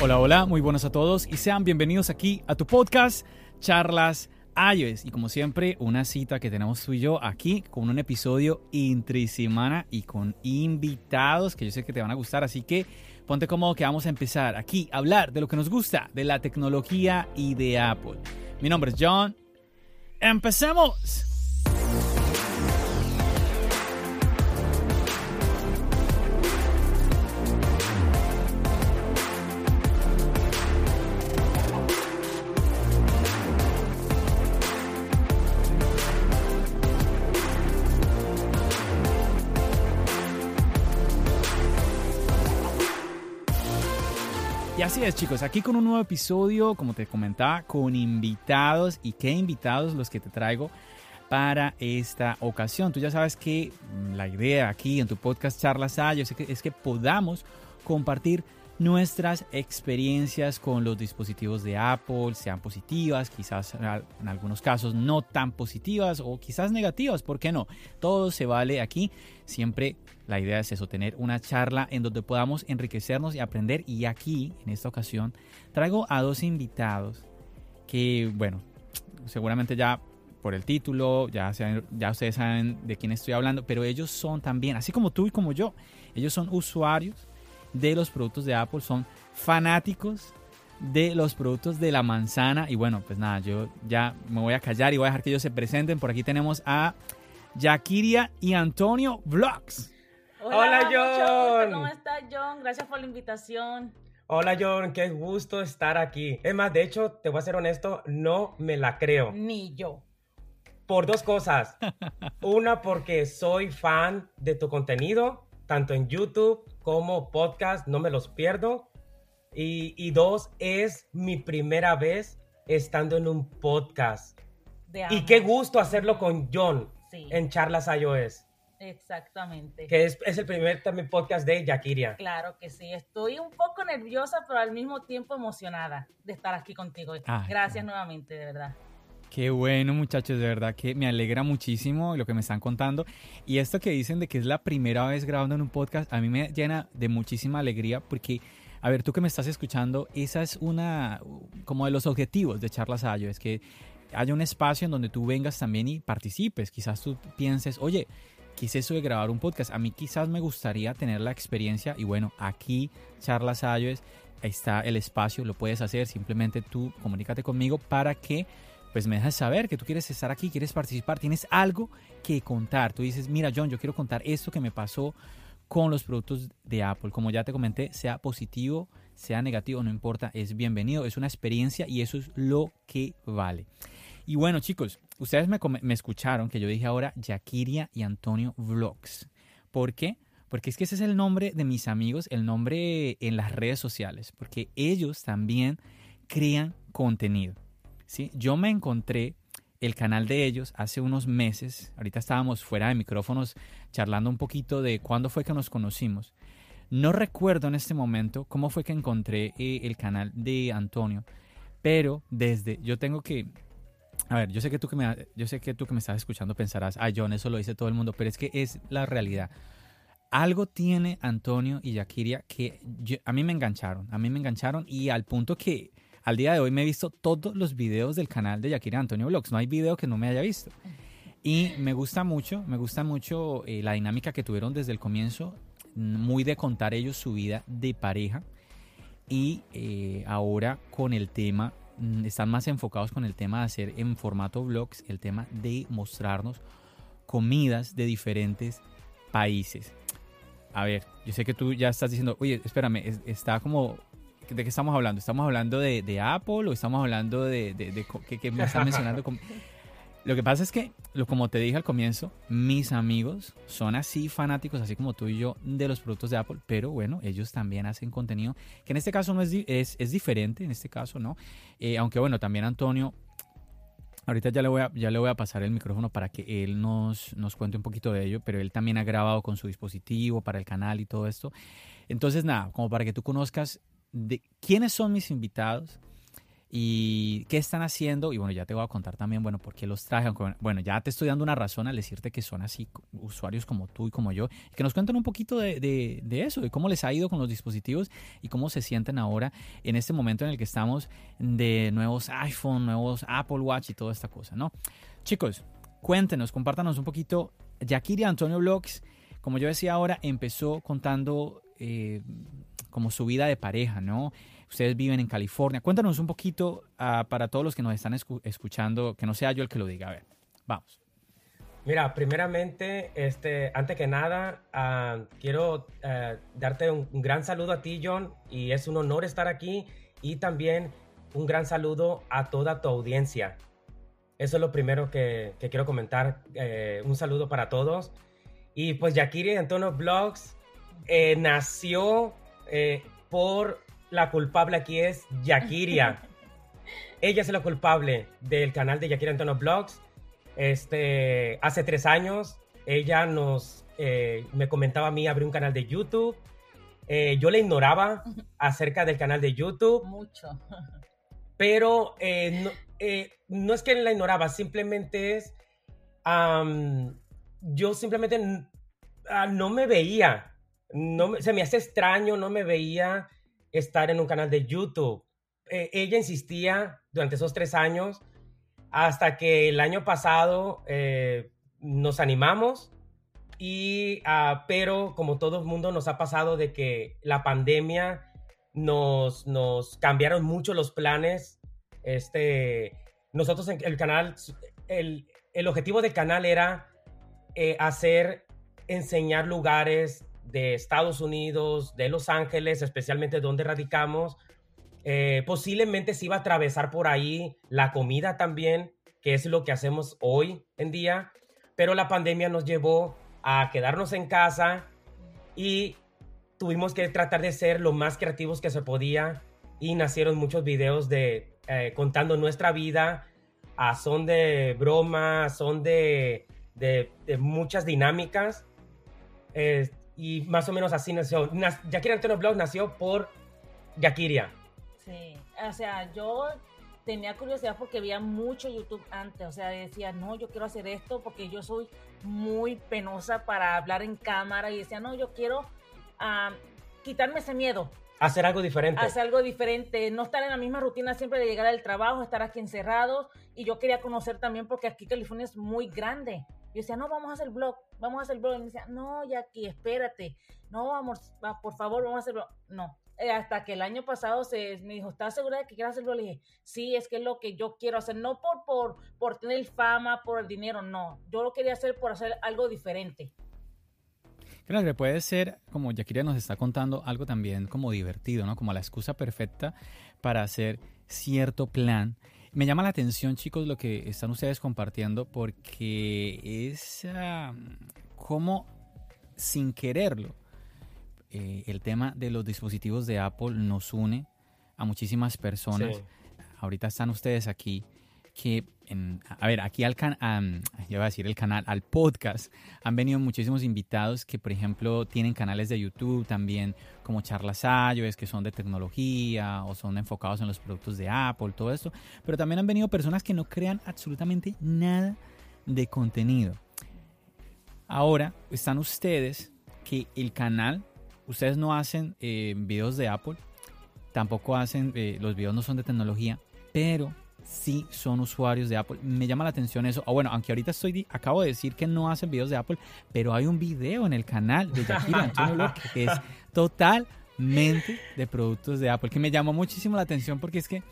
Hola, hola, muy buenos a todos y sean bienvenidos aquí a tu podcast Charlas iOS. Y como siempre, una cita que tenemos tú y yo aquí con un episodio entre semana y con invitados que yo sé que te van a gustar. Así que ponte cómodo que vamos a empezar aquí a hablar de lo que nos gusta, de la tecnología y de Apple. Mi nombre es John. ¡Empecemos! Así es, chicos, aquí con un nuevo episodio, como te comentaba, con invitados. ¿Y qué invitados los que te traigo para esta ocasión? Tú ya sabes que mm, la idea aquí en tu podcast Charlas Hay es que, es que podamos compartir nuestras experiencias con los dispositivos de Apple, sean positivas, quizás en algunos casos no tan positivas o quizás negativas, ¿por qué no? Todo se vale aquí. Siempre la idea es eso, tener una charla en donde podamos enriquecernos y aprender. Y aquí, en esta ocasión, traigo a dos invitados que, bueno, seguramente ya por el título, ya, ya ustedes saben de quién estoy hablando, pero ellos son también, así como tú y como yo, ellos son usuarios de los productos de Apple, son fanáticos de los productos de la manzana. Y bueno, pues nada, yo ya me voy a callar y voy a dejar que ellos se presenten. Por aquí tenemos a Yakiria y Antonio Vlogs. Hola, John. ¿Cómo estás, John? Gracias por la invitación. Hola John, qué gusto estar aquí. Es más, de hecho, te voy a ser honesto, no me la creo. Ni yo. Por dos cosas. Una, porque soy fan de tu contenido, tanto en YouTube como podcast, no me los pierdo. Y, dos, es mi primera vez estando en un podcast. y qué gusto hacerlo con John en Charlas iOS. Exactamente. Que es, el primer también podcast de Yakiria. Claro que sí. Estoy un poco nerviosa, pero al mismo tiempo emocionada de estar aquí contigo. Ah, Gracias nuevamente, de verdad. Qué bueno, muchachos, de verdad que me alegra muchísimo lo que me están contando. Y esto que dicen de que es la primera vez grabando en un podcast, a mí me llena de muchísima alegría porque, a ver, tú que me estás escuchando, esa es una, como de los objetivos de Charlas Ayo, es que haya un espacio en donde tú vengas también y participes. Quizás tú pienses, oye, quise eso de grabar un podcast. A mí quizás me gustaría tener la experiencia y bueno, aquí Charlas ahí está el espacio, lo puedes hacer, simplemente tú comunícate conmigo para que pues me dejas saber que tú quieres estar aquí, quieres participar, tienes algo que contar. Tú dices, mira John, yo quiero contar esto que me pasó con los productos de Apple. Como ya te comenté, sea positivo, sea negativo, no importa, es bienvenido, es una experiencia y eso es lo que vale. Y bueno chicos, ustedes me, me escucharon que yo dije ahora Yakiria y Antonio Vlogs. ¿Por qué? Porque es que ese es el nombre de mis amigos, el nombre en las redes sociales, porque ellos también crean contenido. ¿sí? Yo me encontré el canal de ellos hace unos meses, ahorita estábamos fuera de micrófonos charlando un poquito de cuándo fue que nos conocimos. No recuerdo en este momento cómo fue que encontré eh, el canal de Antonio, pero desde, yo tengo que, a ver, yo sé que tú que me, yo sé que tú que me estás escuchando pensarás, ah, John, eso lo dice todo el mundo, pero es que es la realidad. Algo tiene Antonio y Yakiria que a mí me engancharon, a mí me engancharon y al punto que al día de hoy me he visto todos los videos del canal de Yakira Antonio Vlogs. No hay video que no me haya visto. Y me gusta mucho, me gusta mucho eh, la dinámica que tuvieron desde el comienzo, muy de contar ellos su vida de pareja. Y eh, ahora con el tema, están más enfocados con el tema de hacer en formato vlogs, el tema de mostrarnos comidas de diferentes países. A ver, yo sé que tú ya estás diciendo, oye, espérame, está como ¿De qué estamos hablando? ¿Estamos hablando de, Apple o estamos hablando de, de, que, me están mencionando? Lo que pasa es que, como te dije al comienzo, mis amigos son así fanáticos, así como tú y yo, de los productos de Apple, pero bueno, ellos también hacen contenido que en este caso no es, diferente, en este caso, ¿no? Eh, aunque bueno, también Antonio Ahorita ya le, voy a, ya le voy a pasar el micrófono para que él nos, nos cuente un poquito de ello, pero él también ha grabado con su dispositivo para el canal y todo esto. Entonces, nada, como para que tú conozcas de quiénes son mis invitados, y qué están haciendo. Y bueno, ya te voy a contar también, bueno, por qué los traje. Bueno, ya te estoy dando una razón al decirte que son así usuarios como tú y como yo. Que nos cuenten un poquito de, de, eso, de cómo les ha ido con los dispositivos y cómo se sienten ahora en este momento en el que estamos de nuevos iPhone, nuevos Apple Watch y toda esta cosa, ¿no? Chicos, cuéntenos, compártanos un poquito. Yakiri Antonio Vlogs, como yo decía ahora, empezó contando eh, como su vida de pareja, ¿no? Ustedes viven en California. Cuéntanos un poquito ah, para todos los que nos están escuchando, que no sea yo el que lo diga. A ver, vamos. Mira, primeramente, este, antes que nada, ah, quiero ah, darte un, gran saludo a ti, John, y es un honor estar aquí, y también un gran saludo a toda tu audiencia. Eso es lo primero que, quiero comentar. Eh, un saludo para todos. Y pues Yakiri Antonio Blogs eh, nació eh, por la culpable aquí es Yakiria. Ella es la culpable del canal de Yakiria Antonio Blogs. Este, hace tres años, ella nos, eh, me comentaba a mí abrir un canal de YouTube. Eh, yo le ignoraba acerca del canal de YouTube. Mucho. Pero eh, no, es que la ignoraba, simplemente es, yo simplemente ah, no me veía, no se me hace extraño, no me veía estar en un canal de YouTube. Eh, ella insistía durante esos tres años hasta que el año pasado eh, nos animamos y ah, pero como todo el mundo nos ha pasado de que la pandemia nos, nos cambiaron mucho los planes este nosotros en el canal el, el objetivo del canal era eh, hacer enseñar lugares de Estados Unidos, de Los Ángeles, especialmente donde radicamos. Eh, posiblemente se iba a atravesar por ahí la comida también, que es lo que hacemos hoy en día, pero la pandemia nos llevó a quedarnos en casa y tuvimos que tratar de ser lo más creativos que se podía y nacieron muchos videos de eh, contando nuestra vida, a son de broma, son de, de, muchas dinámicas. Y más o menos así nació. Yakiria Antonio Blog nació por Yakiria. Sí, o sea, yo tenía curiosidad porque veía mucho YouTube antes, o sea, decía, no, yo quiero hacer esto porque yo soy muy penosa para hablar en cámara y decía, no, yo quiero quitarme ese miedo. Hacer algo diferente. Hacer algo diferente, no estar en la misma rutina siempre de llegar al trabajo, estar aquí encerrados. Y yo quería conocer también porque aquí California es muy grande. Yo decía, no, vamos a hacer blog, vamos a hacer blog. Y me decía, no, Jackie, espérate. No, vamos, por favor, vamos a hacer blog. No. Eh, hasta que el año pasado se me dijo, ¿estás segura de que quieres hacer blog? Le dije, sí, es que es lo que yo quiero hacer. No por, por, por tener fama, por el dinero, no. Yo lo quería hacer por hacer algo diferente. Creo que puede ser, como Yakiria nos está contando, algo también como divertido, ¿no? Como la excusa perfecta para hacer cierto plan me llama la atención, chicos, lo que están ustedes compartiendo porque es como sin quererlo. Eh, el tema de los dispositivos de Apple nos une a muchísimas personas. Ahorita están ustedes aquí que, a ver, aquí al yo voy a decir el canal, al podcast, han venido muchísimos invitados que, por ejemplo, tienen canales de YouTube también, como charlas iOS, que son de tecnología o son enfocados en los productos de Apple, todo esto. Pero también han venido personas que no crean absolutamente nada de contenido. Ahora están ustedes que el canal, ustedes no hacen eh, videos de Apple, tampoco hacen, eh, los videos no son de tecnología, pero sí son usuarios de Apple. Me llama la atención eso. O bueno, aunque ahorita estoy acabo de decir que no hacen videos de Apple, pero hay un video en el canal de Yakira Antonio que es totalmente de productos de Apple, que me llamó muchísimo la atención porque es que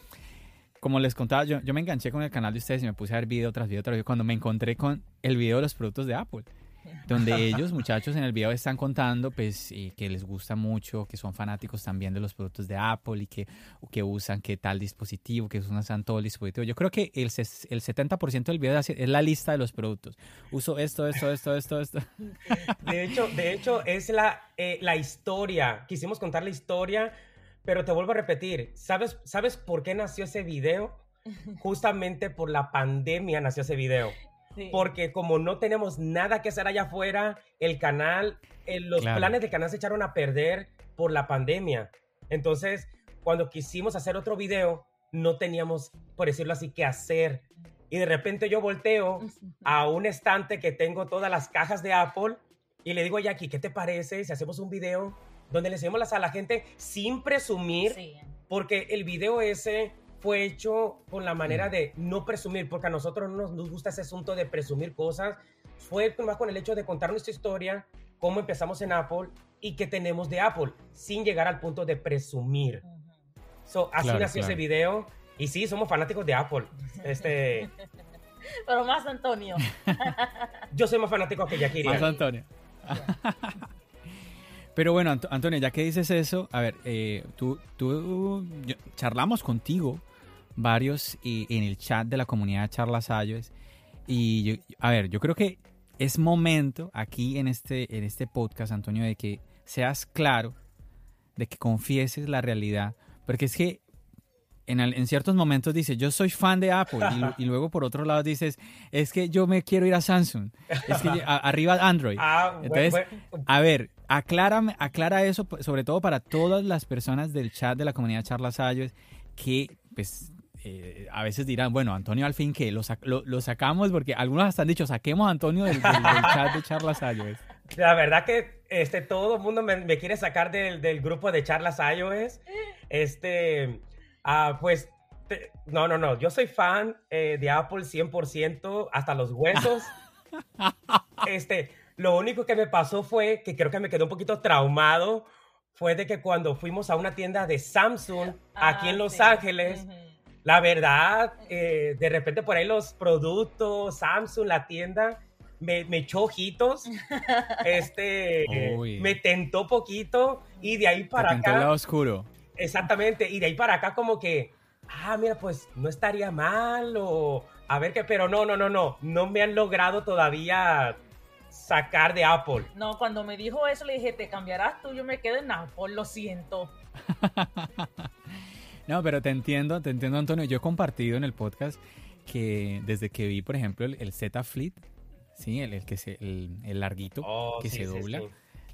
como les contaba, yo, yo me enganché con el canal de ustedes y me puse a ver video tras video tras video cuando me encontré con el video de los productos de Apple. Donde ellos, muchachos, en el video están contando pues eh, que les gusta mucho, que son fanáticos también de los productos de Apple y que, que usan que tal dispositivo, que usan todo el dispositivo. Yo creo que el, el 70% del video es la lista de los productos. Uso esto, esto, esto, esto, esto. De hecho, de hecho es la, eh, la historia. Quisimos contar la historia, pero te vuelvo a repetir. ¿Sabes, ¿Sabes por qué nació ese video? Justamente por la pandemia nació ese video. Porque como no tenemos nada que hacer allá afuera, el canal, eh, los planes del canal se echaron a perder por la pandemia. Entonces, cuando quisimos hacer otro video, no teníamos, por decirlo así, que hacer. Y de repente yo volteo a un estante que tengo todas las cajas de Apple y le digo a Jackie, ¿qué te parece si hacemos un video donde le enseñamos a la gente sin presumir? Porque el video ese fue hecho con la manera de no presumir, porque a nosotros no nos gusta ese asunto de presumir cosas. Fue más con el hecho de contar nuestra historia, cómo empezamos en Apple y qué tenemos de Apple, sin llegar al punto de presumir. so, así nació ese video. Y sí, somos fanáticos de Apple. Este... Pero más Antonio. Yo soy más fanático que Yakiri. Más Antonio. Pero bueno, Antonio, ya que dices eso, a ver, eh, tú, tú charlamos contigo varios y, en el chat de la comunidad de Charlas Ayos. Y a ver, yo creo que es momento aquí en este, en este podcast, Antonio, de que seas claro, de que confieses la realidad. Porque es que en, ciertos momentos dices, yo soy fan de Apple, y, luego por otro lado dices, es que yo me quiero ir a Samsung, es que arriba Android. Ah, Entonces, a ver, aclárame, aclara eso, sobre todo para todas las personas del chat de la comunidad Charlas Ayos, que pues eh, a veces dirán, bueno, Antonio al fin que lo, lo, sacamos, porque algunos hasta han dicho, saquemos a Antonio del, chat de Charlas iOS. La verdad que este, todo el mundo me, quiere sacar del, del, grupo de Charlas iOS. Este, Ah, pues, no, no, no. Yo soy fan eh, de Apple 100%, hasta los huesos. este, lo único que me pasó fue que creo que me quedó un poquito traumado. Fue de que cuando fuimos a una tienda de Samsung aquí en ah, Los Ángeles, la verdad, eh, de repente por ahí los productos, Samsung, la tienda, me, me echó ojitos, este, me tentó poquito y de ahí para acá. el lado oscuro. Exactamente, y de ahí para acá como que, ah, mira, pues no estaría mal o a ver qué, pero no, no, no, no, no me han logrado todavía sacar de Apple. No, cuando me dijo eso le dije, te cambiarás tú, yo me quedo en Apple, lo siento. no, pero te entiendo, te entiendo Antonio, yo he compartido en el podcast que desde que vi, por ejemplo, el, Z Flip, sí, el, que se, el, larguito oh, que se dobla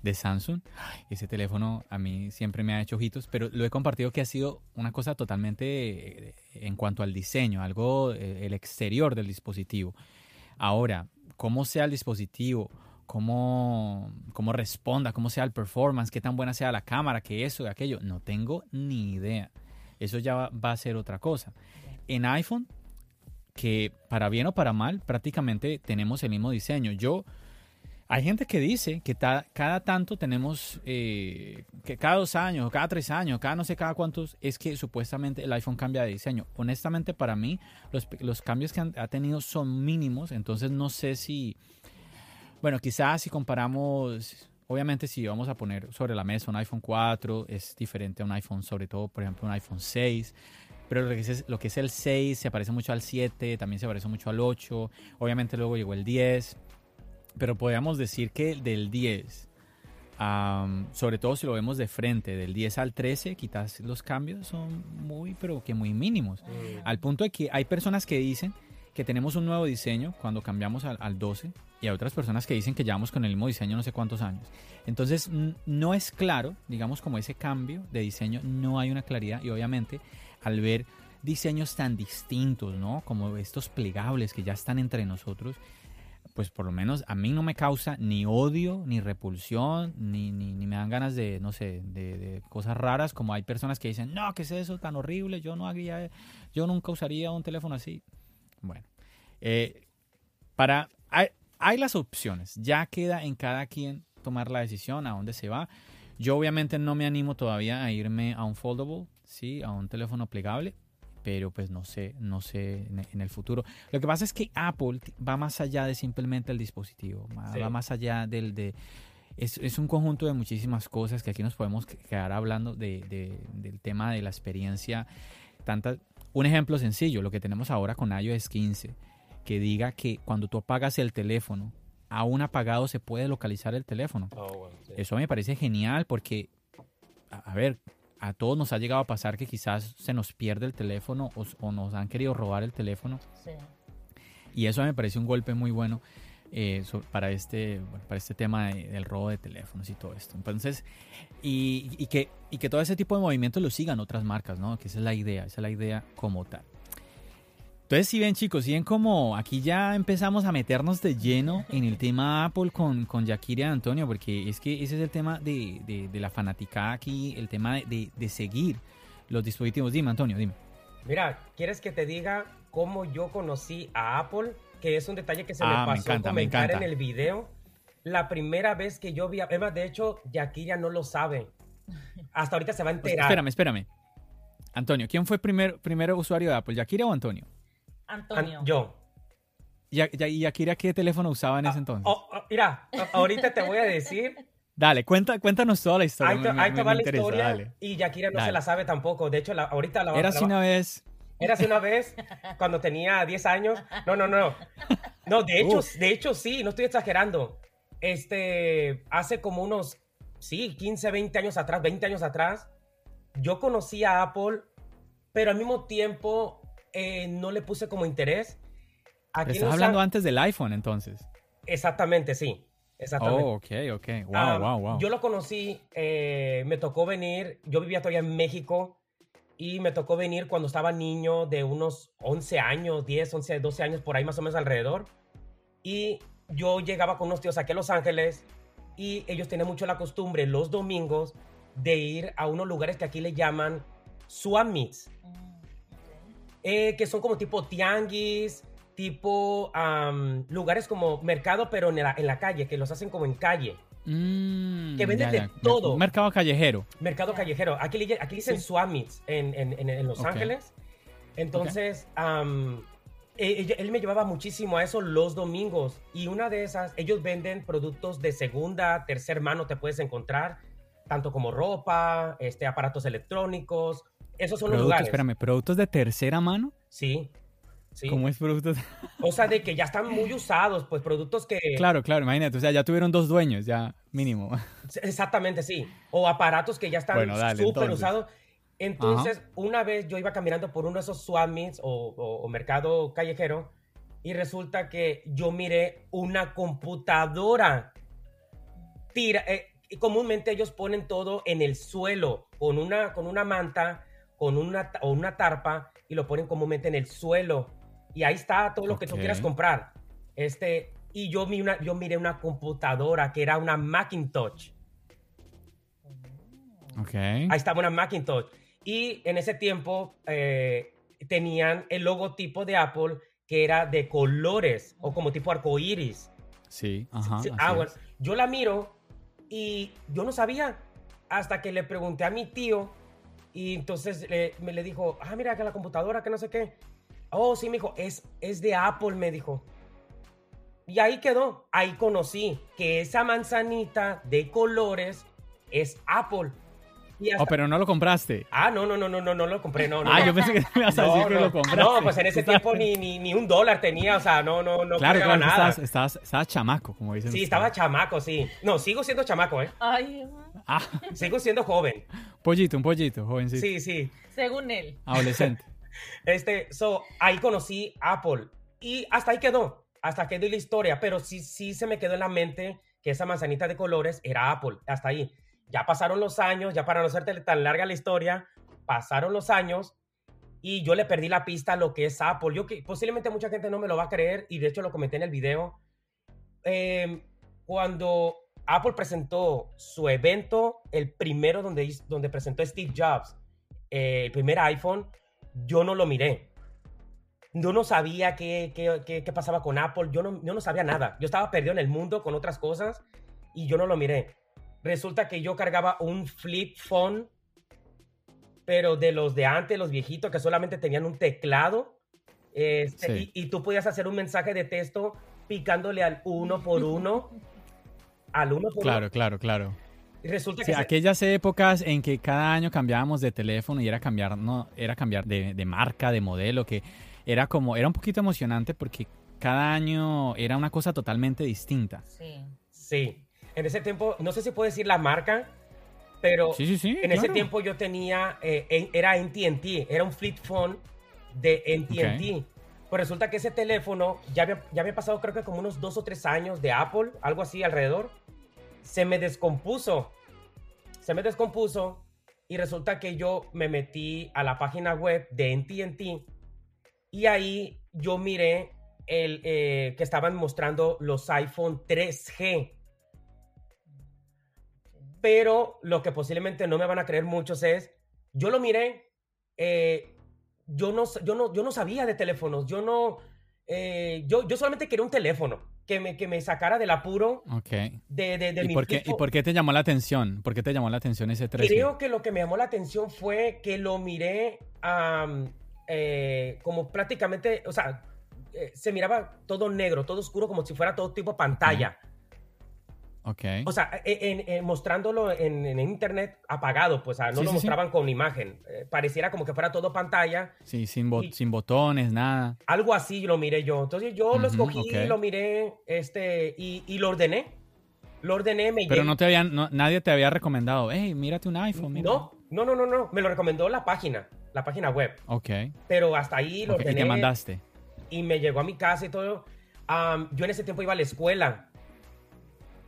de Samsung. Ese teléfono a mí siempre me ha hecho ojitos, pero lo he compartido que ha sido una cosa totalmente eh, en cuanto al diseño, algo, eh, el exterior del dispositivo. Ahora, cómo sea el dispositivo, cómo, cómo responda, cómo sea el performance, qué tan buena sea la cámara, que eso y aquello, no tengo ni idea. Eso ya va, a ser otra cosa. En iPhone, que para bien o para mal, prácticamente tenemos el mismo diseño. Yo hay gente que dice que cada tanto tenemos, eh, que cada dos años, cada tres años, cada no sé cada cuántos, es que supuestamente el iPhone cambia de diseño. Honestamente, para mí, los, cambios que ha tenido son mínimos, entonces no sé si, bueno, quizás si comparamos, obviamente si vamos a poner sobre la mesa un iPhone 4, es diferente a un iPhone, sobre todo, por ejemplo, un iPhone 6 pero lo que, es, lo que es el 6 se parece mucho al 7, también se parece mucho al 8, obviamente luego llegó el 10, pero podríamos decir que del 10, sobre todo si lo vemos de frente, del 10 al 13, quizás los cambios son muy, pero que muy mínimos. Mm. Al punto de que hay personas que dicen que tenemos un nuevo diseño cuando cambiamos al, al 12 y hay otras personas que dicen que llevamos con el mismo diseño no sé cuántos años. Entonces no es claro, digamos como ese cambio de diseño, no hay una claridad y obviamente al ver diseños tan distintos, ¿no? Como estos plegables que ya están entre nosotros, pues por lo menos a mí no me causa ni odio, ni repulsión, ni, ni, me dan ganas de, no sé, de, cosas raras, como hay personas que dicen, no, ¿qué es eso tan horrible? Yo no haría, yo nunca usaría un teléfono así. Bueno, eh, para, hay, hay, las opciones, ya queda en cada quien tomar la decisión a dónde se va. Yo obviamente no me animo todavía a irme a un foldable, sí, a un teléfono plegable. pero pues no sé, no sé en, el futuro. Lo que pasa es que Apple va más allá de simplemente el dispositivo, Sí. va más allá del de... Es, es un conjunto de muchísimas cosas que aquí nos podemos que- quedar hablando de, de- del tema de la experiencia. Tanta, un ejemplo sencillo, lo que tenemos ahora con iOS 15, que diga que cuando tú apagas el teléfono, aún apagado se puede localizar el teléfono. Oh, bueno, sí. Eso me parece genial porque, a, a ver, a todos nos ha llegado a pasar que quizás se nos pierde el teléfono o, nos han querido robar el teléfono Sí. y eso me parece un golpe muy bueno eh, para, este, bueno, para este tema de- del robo de teléfonos y todo esto. Entonces, y, y que, y que todo ese tipo de movimientos lo sigan otras marcas, ¿no? Que esa es la idea, esa es la idea como tal. Entonces, si ven chicos, si ven como aquí ya empezamos a meternos de lleno en el tema Apple con, con Yakira y Antonio, porque es que ese es el tema de, de- de la fanaticada aquí, el tema de, de- seguir los dispositivos. Dime, Antonio, dime. Mira, ¿quieres que te diga cómo yo conocí a Apple? Que es un detalle que se Ah, me me pasó encanta, me comentar en encanta. el video. La primera vez que yo vi a... Emma, de hecho, Yakira no lo sabe. Hasta ahorita se va a Pues, enterar. espérame, espérame. Antonio, ¿quién fue primer, primero usuario de Apple, Yakira o Antonio? An- Antonio. yo. ¿Y Yakira qué teléfono usaba en ese entonces? Oh, oh, mira, a- ahorita te voy a decir. Dale, cuenta, cuéntanos toda la historia. Ahí te, me- ahí te va la interesa, historia. dale. Y Yakira no Dale. se la sabe tampoco. De hecho, la, ahorita la, Érase la- una vez. Érase una vez cuando tenía 10 años. No, no, no. No, de hecho, Uf. de hecho sí, no estoy exagerando. Este, hace como unos, sí, 15, 20 años atrás, 20 años atrás, yo conocí a Apple, pero al mismo tiempo eh, no le puse como interés. Aquí Estás hablando An- antes del iPhone, entonces. Exactamente, sí. Exactamente. Oh, ok, ok. Wow, Ah, wow, wow. Yo lo conocí, eh, me tocó venir, yo vivía todavía en México y me tocó venir cuando estaba niño de unos 11 años, 10, 11, 12 años, por ahí más o menos alrededor. Y yo llegaba con unos tíos aquí a Los Ángeles y ellos tenían mucho la costumbre los domingos de ir a unos lugares que aquí le llaman swap meets, Mm, eh, que son como tipo tianguis, tipo lugares como mercado, pero en la, en la calle, que los hacen como en calle. Mm, que venden ya, de ya. Todo. Mercado callejero. Mercado callejero. Aquí aquí dicen Sí. swap meets en, en- en- Los Ok. Ángeles. Entonces, ella- él me llevaba muchísimo a eso los domingos. Y una de esas, ellos venden productos de segunda, tercer mano, te puedes encontrar, tanto como ropa, este, aparatos electrónicos. Esos son los lugares. espérame, ¿productos de tercera mano? Sí. Sí. ¿Cómo es productos? O sea, de que ya están muy usados, pues productos que... Claro, claro, imagínate. O sea, ya tuvieron dos dueños, ya mínimo. Exactamente, sí. O aparatos que ya están Bueno, súper usados. Entonces, una vez yo iba caminando por uno de esos swap meets o, o- o mercado callejero y resulta que yo miré una computadora. Tira, eh, y comúnmente ellos ponen todo en el suelo con una, con una manta con una, o una tarpa y lo ponen comúnmente en el suelo. Y ahí está todo lo que tú quieras comprar. Este, y yo, mi una, yo miré una computadora que era una Macintosh. Ok. Ahí estaba una Macintosh. Y en ese tiempo eh, tenían el logotipo de Apple que era de colores o como tipo arcoíris. Sí, ajá. Ah, bueno, yo la miro y yo no sabía hasta que le pregunté a mi tío y entonces le- me le dijo, ah, mira que la computadora, que no sé qué. Oh, sí, me dijo, es, es de Apple, me dijo. Y ahí quedó, ahí conocí que esa manzanita de colores es Apple. Hasta- Oh, pero no lo compraste. Ah, no, no, no, no, no, no lo compré, no, no. Ah, no. yo pensé que me ibas a No, decir que no, lo compraste. no, pues en ese tiempo ni, ni, ni un dólar tenía, o sea, no, no, no Claro, pagaba claro, nada. estabas, estabas, estabas chamaco, como dicen. Sí, estaba chamaco, sí. No, sigo siendo chamaco, ¿eh? Ay. Ah, Sigo siendo joven. pollito, un pollito, jovencito. Sí, sí. según él. Adolescente. Este, so, ahí conocí Apple. Y hasta ahí quedó. Hasta quedó la historia. Pero sí, sí se me quedó en la mente que esa manzanita de colores era Apple. Hasta ahí. Ya pasaron los años, ya para no hacerte tan larga la historia, pasaron los años y yo le perdí la pista a lo que es Apple. Yo que posiblemente mucha gente no me lo va a creer y de hecho lo comenté en el video. Eh, cuando Apple presentó su evento, el primero donde, donde presentó Steve Jobs, eh, el primer iPhone, yo no lo miré. Yo no sabía qué, qué- qué- qué pasaba con Apple, yo no, yo no sabía nada. Yo estaba perdido en el mundo con otras cosas y yo no lo miré. Resulta que yo cargaba un flip phone pero de los de antes, los viejitos que solamente tenían un teclado. este, Sí. y, y tú podías hacer un mensaje de texto picándole al uno por uno. al uno por Claro, uno. claro, claro. Y resulta Sí, que se- aquellas épocas en que cada año cambiábamos de teléfono y era cambiar, no, era cambiar de, de marca, de modelo, que era como, era un poquito emocionante porque cada año era una cosa totalmente distinta. Sí. Sí, en ese tiempo, no sé si puedo decir la marca, pero Sí, sí, sí. en ese claro. tiempo yo tenía, eh, era NTNT, era un flip phone de NTNT. Pues resulta que ese teléfono ya había, ya había pasado creo que como unos dos o tres años de Apple, algo así alrededor. Se me descompuso. Se me descompuso y resulta que yo me metí a la página web de NTNT y ahí yo miré el, eh, que estaban mostrando los iPhone 3G. Pero lo que posiblemente no me van a creer muchos es, yo lo miré, eh, yo, no, yo, no, yo no sabía de teléfonos, yo no, eh, yo, yo solamente quería un teléfono que me, que me sacara del apuro Ok. de, de, de ¿Y mi por, qué, ¿Y por qué te llamó la atención? ¿Por qué te llamó la atención ese 3G? Creo que lo que me llamó la atención fue que lo miré am, eh, como prácticamente, o sea, eh, se miraba todo negro, todo oscuro, como si fuera todo tipo pantalla. Ok. O sea, eh, en- en- mostrándolo en, en internet apagado, pues, o sea, no Sí, lo sí, sí. mostraban con imagen. Eh, pareciera como que fuera todo pantalla. Sí, sin, bo- y- sin botones, nada. Algo así lo miré yo. Entonces yo lo Ujú, escogí, ok. lo miré, este, y, y lo ordené. Lo ordené, me Pero no te habían, no- nadie te había recomendado, hey, mírate un iPhone. mira". no, no, no, no, no. Me lo recomendó la página, la página web. Ok. Pero hasta ahí lo ok, ¿Y ordené. qué mandaste? y me llegó a mi casa y todo. Am, yo en ese tiempo iba a la escuela.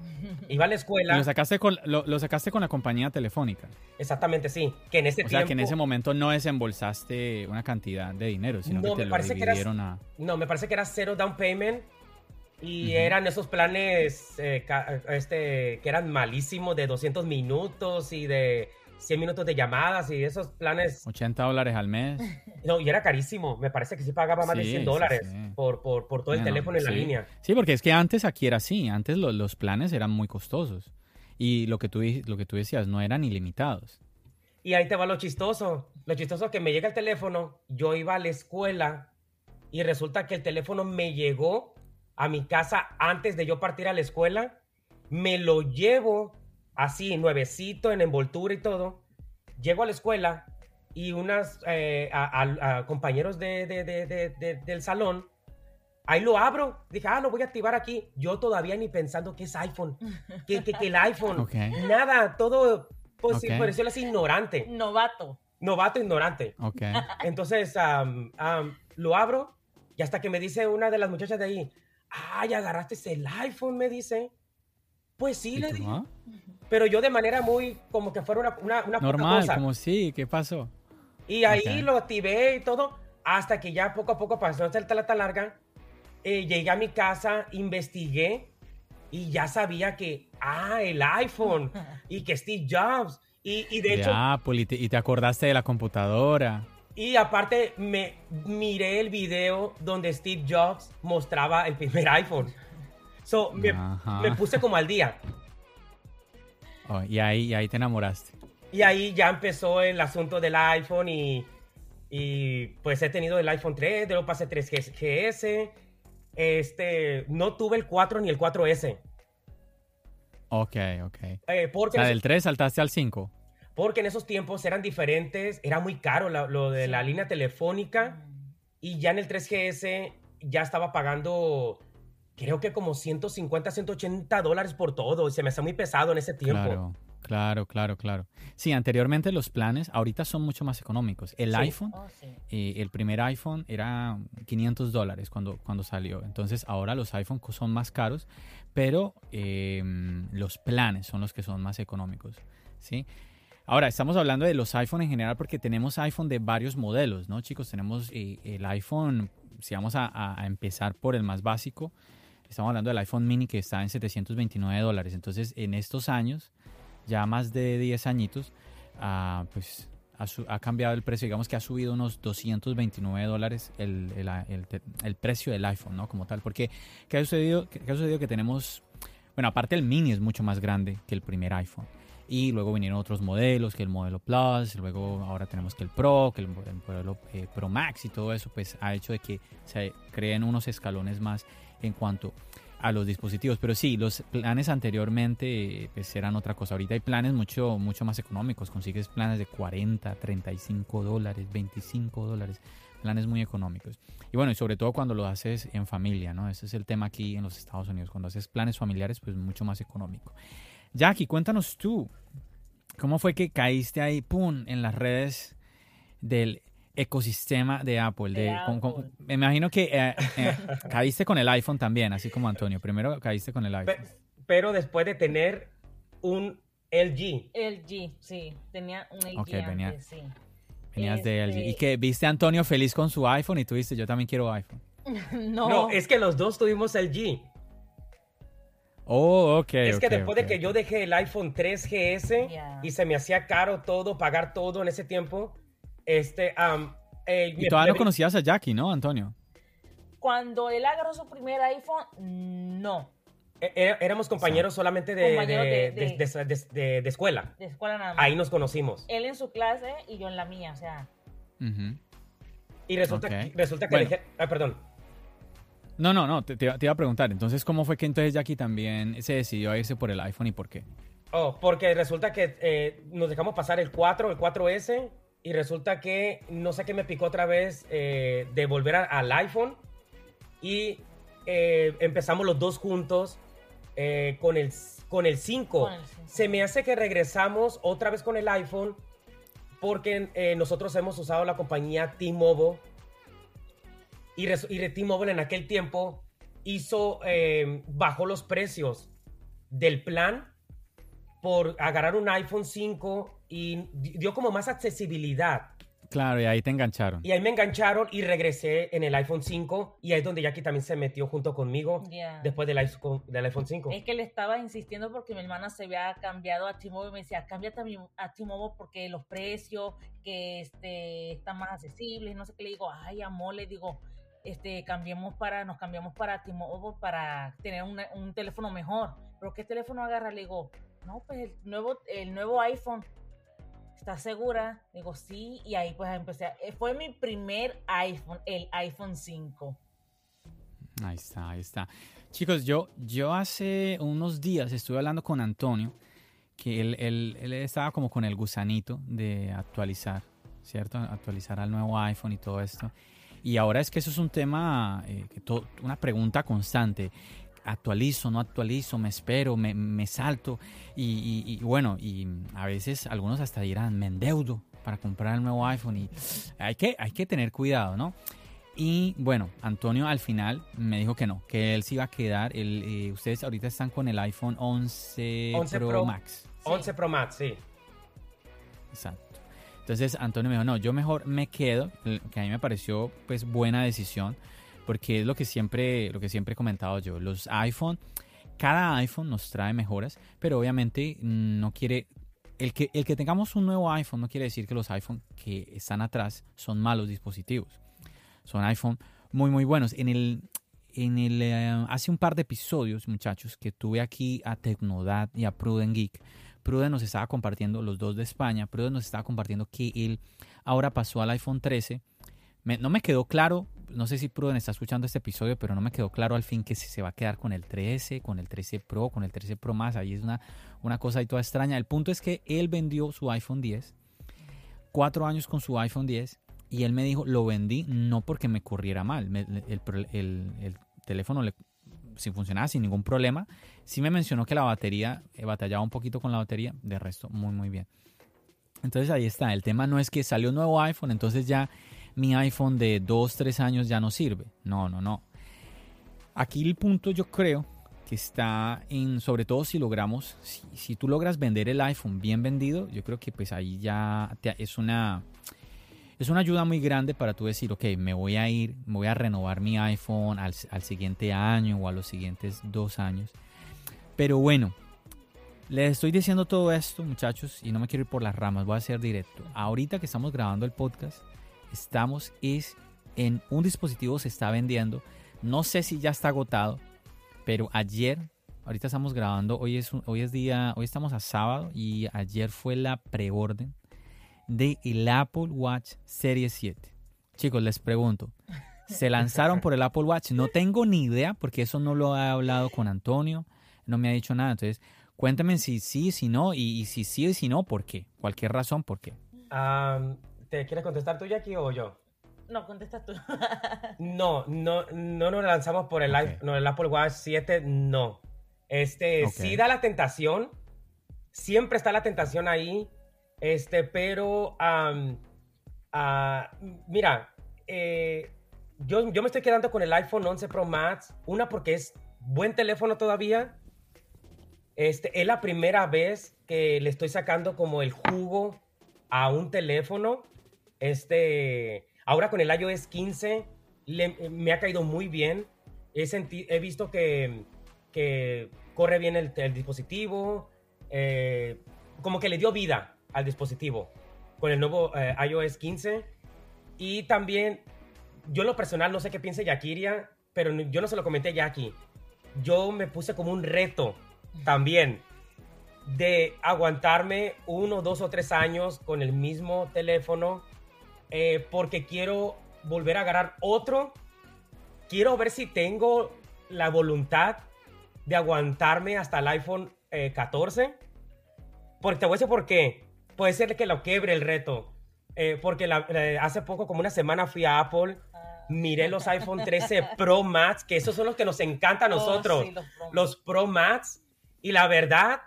Iba a la Y escuela. lo sacaste con, lo, lo sacaste con la compañía telefónica. Exactamente, sí. Que en ese O sea, que en ese momento no desembolsaste una cantidad de dinero, sino No, que te me lo parece que eras- dividieron a... No, me parece que era cero down payment. Y eran esos planes eh, este, que eran malísimos de 200 minutos y de 100 minutos de llamadas y esos planes. 80 dólares al mes. No, y era carísimo. Me parece que sí pagaba más de Sí, 100 sí, dólares sí. Por, por, por todo el teléfono en la sí. línea. Sí, porque es que antes aquí era así. Antes lo- los planes eran muy costosos. Y lo que, tú, lo que tú decías, no eran ilimitados. Y ahí te va lo chistoso. Lo chistoso es que me llega el teléfono, yo iba a la escuela y resulta que el teléfono me llegó a mi casa antes de yo partir a la escuela. Me lo llevo así, nuevecito, en envoltura y todo. Llego a la escuela y unas eh, a, a- a compañeros de, de- de- de- de- del salón, ahí lo abro. Dije, ah, lo voy a activar aquí. Yo todavía ni pensando que es iPhone, que, que, que el iPhone. Ok. Nada, todo, pues sí, Ok. por decirlo así, ignorante. Novato. Novato ignorante. Ok. Entonces am, am, lo abro y hasta que me dice una de las muchachas de ahí, ay, agarraste el iPhone, me dice. Pues sí, ¿Y le tú, dije. Pero yo de manera muy, como que fuera una, una, una poca Normal, cosa. como sí, ¿qué pasó? Y ahí Ok. lo activé y todo, hasta que ya poco a poco pasó esta tan larga. eh, llegué a mi casa, investigué y ya sabía que, ah, el iPhone y que Steve Jobs. Y, y de De hecho, Apple y te, y te acordaste de la computadora. Y aparte me miré el video donde Steve Jobs mostraba el primer iPhone. So, me, me puse como al día. Oh, y, ahí, y ahí te enamoraste. Y ahí ya empezó el asunto del iPhone y, y pues he tenido el iPhone 3, luego pasé 3GS. Este, no tuve el 4 ni el 4S. Ok, ok. eh, O porque, sea, en del esos, 3 saltaste al 5. porque en esos tiempos eran diferentes, era muy caro la- lo de la línea telefónica. Y ya en el 3GS ya estaba pagando, creo que como 150, 180 dólares por todo. Y se me hace muy pesado en ese tiempo. Claro, claro, claro, claro. Sí, anteriormente los planes ahorita son mucho más económicos. El Sí. iPhone, Oh, sí. eh, el primer iPhone era 500 dólares cuando, cuando salió. Entonces ahora los iPhone son más caros, pero eh, los planes son los que son más económicos. ¿sí? Ahora, estamos hablando de los iPhone en general porque tenemos iPhone de varios modelos, ¿no, chicos? Tenemos eh, el iPhone, si vamos a empezar por el más básico, estamos hablando del iPhone mini que está en 729 dólares. Entonces, en estos años, ya más de 10 añitos, ah, pues ha, ha cambiado el precio. Digamos que ha subido unos 229 dólares el, el- el el precio del iPhone, ¿no? Como tal. Porque, ¿qué ha sucedido? ¿Qué qué ha sucedido? Que tenemos, bueno, aparte el mini es mucho más grande que el primer iPhone. Y luego vinieron otros modelos, que el modelo Plus, luego ahora tenemos que el Pro, que el, modelo eh, Pro Max y todo eso, pues ha hecho de que se creen unos escalones más en cuanto a los dispositivos. Pero sí, los planes anteriormente pues eran otra cosa. Ahorita hay planes mucho, mucho más económicos. Consigues planes de 40, 35 dólares, 25 dólares. Planes muy económicos. Y bueno, y sobre todo cuando lo haces en familia, ¿no? Ese es el tema aquí en los Estados Unidos. Cuando haces planes familiares, pues mucho más económico. Jackie, cuéntanos tú, ¿cómo fue que caíste ahí, pum, en las redes del ecosistema de Apple? De, me imagino que eh, eh, caíste con el iPhone también, así como Antonio. Primero caíste con el iPhone. Pero, después de tener un LG. LG, sí. Tenía un LG antes, sí. Venías de LG. ¿Y este que viste a Antonio feliz con su iPhone y tú dijiste, yo también quiero iPhone? no. No, es que los dos tuvimos LG. Oh, ok. Es que después de que yo dejé el iPhone 3GS y se me hacía caro todo, pagar todo en ese tiempo, este... Eh, y todavía no conocías a Jackie, ¿no, Antonio? Cuando él agarró su primer iPhone, no. E, éramos compañeros solamente de, de, escuela. De escuela nada más. Ahí nos conocimos. Él en su clase y yo en la mía, o sea. Y resulta, resulta que dije... Ah, perdón. No, no, no, te, iba a preguntar. Entonces, ¿cómo fue que entonces Jackie también se decidió a irse por el iPhone y por qué? Oh, porque resulta que eh, nos dejamos pasar el 4, el 4S, y resulta que no sé qué me picó otra vez eh, de volver al iPhone. Y eh, empezamos los dos juntos con, el, con el 5. Se me hace que regresamos otra vez con el iPhone porque nosotros hemos usado la compañía T-Mobile y, y T-Mobile en aquel tiempo hizo, eh, bajó los precios del plan por agarrar un iPhone 5 y dio como más accesibilidad. Claro, y ahí te engancharon. Y ahí me engancharon y regresé en el iPhone 5 y ahí es donde Jackie también se metió junto conmigo después del iPhone, del iPhone 5. Es que le estaba insistiendo porque mi hermana se había cambiado a T-Mobile y me decía, cámbiate a T-Mobile porque los precios que este, están más accesibles, no sé qué le digo, ay amor, le digo, este, cambiemos para, nos cambiamos para T-Mobile para tener un teléfono mejor. Pero ¿qué teléfono agarra? Le digo, no, pues el nuevo, el nuevo iPhone. ¿Estás segura? Digo, sí, y ahí pues empecé. Eh, fue mi primer iPhone, el iPhone 5. Ahí está, ahí está. Chicos, yo, yo hace unos días estuve hablando con Antonio, que él, él, él estaba como con el gusanito de actualizar, ¿cierto? Actualizar al nuevo iPhone y todo esto. Y ahora es que eso es un tema, eh, una pregunta constante. Actualizo, no actualizo, me espero, me, salto. Y, bueno, y a veces algunos hasta dirán, me endeudo para comprar el nuevo iPhone. Y hay que, hay que tener cuidado, ¿no? Y bueno, Antonio al final me dijo que no, que él se iba a quedar. El, eh, ustedes ahorita están con el iPhone 11, Pro, Max. 11 Pro Max, sí. Exacto. Entonces Antonio me dijo, no, yo mejor me quedo, que a mí me pareció pues buena decisión, porque es lo que siempre, lo que siempre he comentado yo. Los iPhone, cada iPhone nos trae mejoras, pero obviamente no quiere, el que, el que tengamos un nuevo iPhone no quiere decir que los iPhone que están atrás son malos dispositivos. Son iPhone muy, muy buenos. En el, en el, eh, hace un par de episodios, muchachos, que tuve aquí a Tecnodad y a Pruden Geek, Pruden nos estaba compartiendo, los dos de España, Pruden nos estaba compartiendo que él ahora pasó al iPhone 13. no me quedó claro, no sé si Pruden está escuchando este episodio, pero no me quedó claro al fin que si se va a quedar con el 13, con el 13 Pro, con el 13 Pro más. Ahí es una, una cosa ahí toda extraña. El punto es que él vendió su iPhone 10, cuatro años con su iPhone 10, y él me dijo, lo vendí no porque me corriera mal. el teléfono le, si funcionaba sin ningún problema. Sí me mencionó que la batería, eh, batallaba un poquito con la batería, de resto muy muy bien. Entonces ahí está, el tema no es que salió un nuevo iPhone, entonces ya mi iPhone de 2, 3 años ya no sirve. No, no, no. Aquí el punto yo creo que está en, sobre todo si logramos, si, si tú logras vender el iPhone bien vendido, yo creo que pues ahí ya es una es una ayuda muy grande para tú decir, ok, me voy a ir, me voy a renovar mi iPhone al, siguiente año o a los siguientes dos años. Pero bueno, les estoy diciendo todo esto, muchachos, y no me quiero ir por las ramas, voy a ser directo. Ahorita que estamos grabando el podcast, estamos es en un dispositivo se está vendiendo. No sé si ya está agotado, pero ayer ahorita estamos grabando, hoy es, hoy es día, hoy estamos a sábado y ayer fue la preorden de el Apple Watch Series 7. Chicos, les pregunto, ¿se lanzaron por el Apple Watch? No tengo ni idea porque eso no lo he hablado con Antonio, no me ha dicho nada. Entonces, cuéntame si sí, si no, y, si sí y si no, ¿por qué? Cualquier razón, ¿por qué? ¿Te quieres contestar tú, Jackie, o yo? No, contesta tú. no, no, no nos lanzamos por el, el Apple Watch 7, no. Este, sí da la tentación, siempre está la tentación ahí, este, pero, ah, mira, eh, yo, yo me estoy quedando con el iPhone 11 Pro Max, una porque es buen teléfono todavía, este, es la primera vez que le estoy sacando como el jugo a un teléfono, este, ahora con el iOS 15 me ha caído muy bien, he, he visto que, que corre bien el, dispositivo, eh, como que le dio vida al dispositivo con el nuevo eh, iOS 15. Y también, yo en lo personal no sé qué piense Yakiria, pero yo no se lo comenté a Jackie. Yo me puse como un reto también de aguantarme uno, dos o tres años con el mismo teléfono eh, porque quiero volver a agarrar otro. Quiero ver si tengo la voluntad de aguantarme hasta el iPhone 14. Eh, porque te voy a decir por qué. Puede ser que lo quebre el reto. Eh, porque hace poco, como una semana, fui a Apple. Miré los iPhone 13 Pro Max, que esos son los que nos encantan a oh, nosotros. los, Pro. Max. Y la verdad,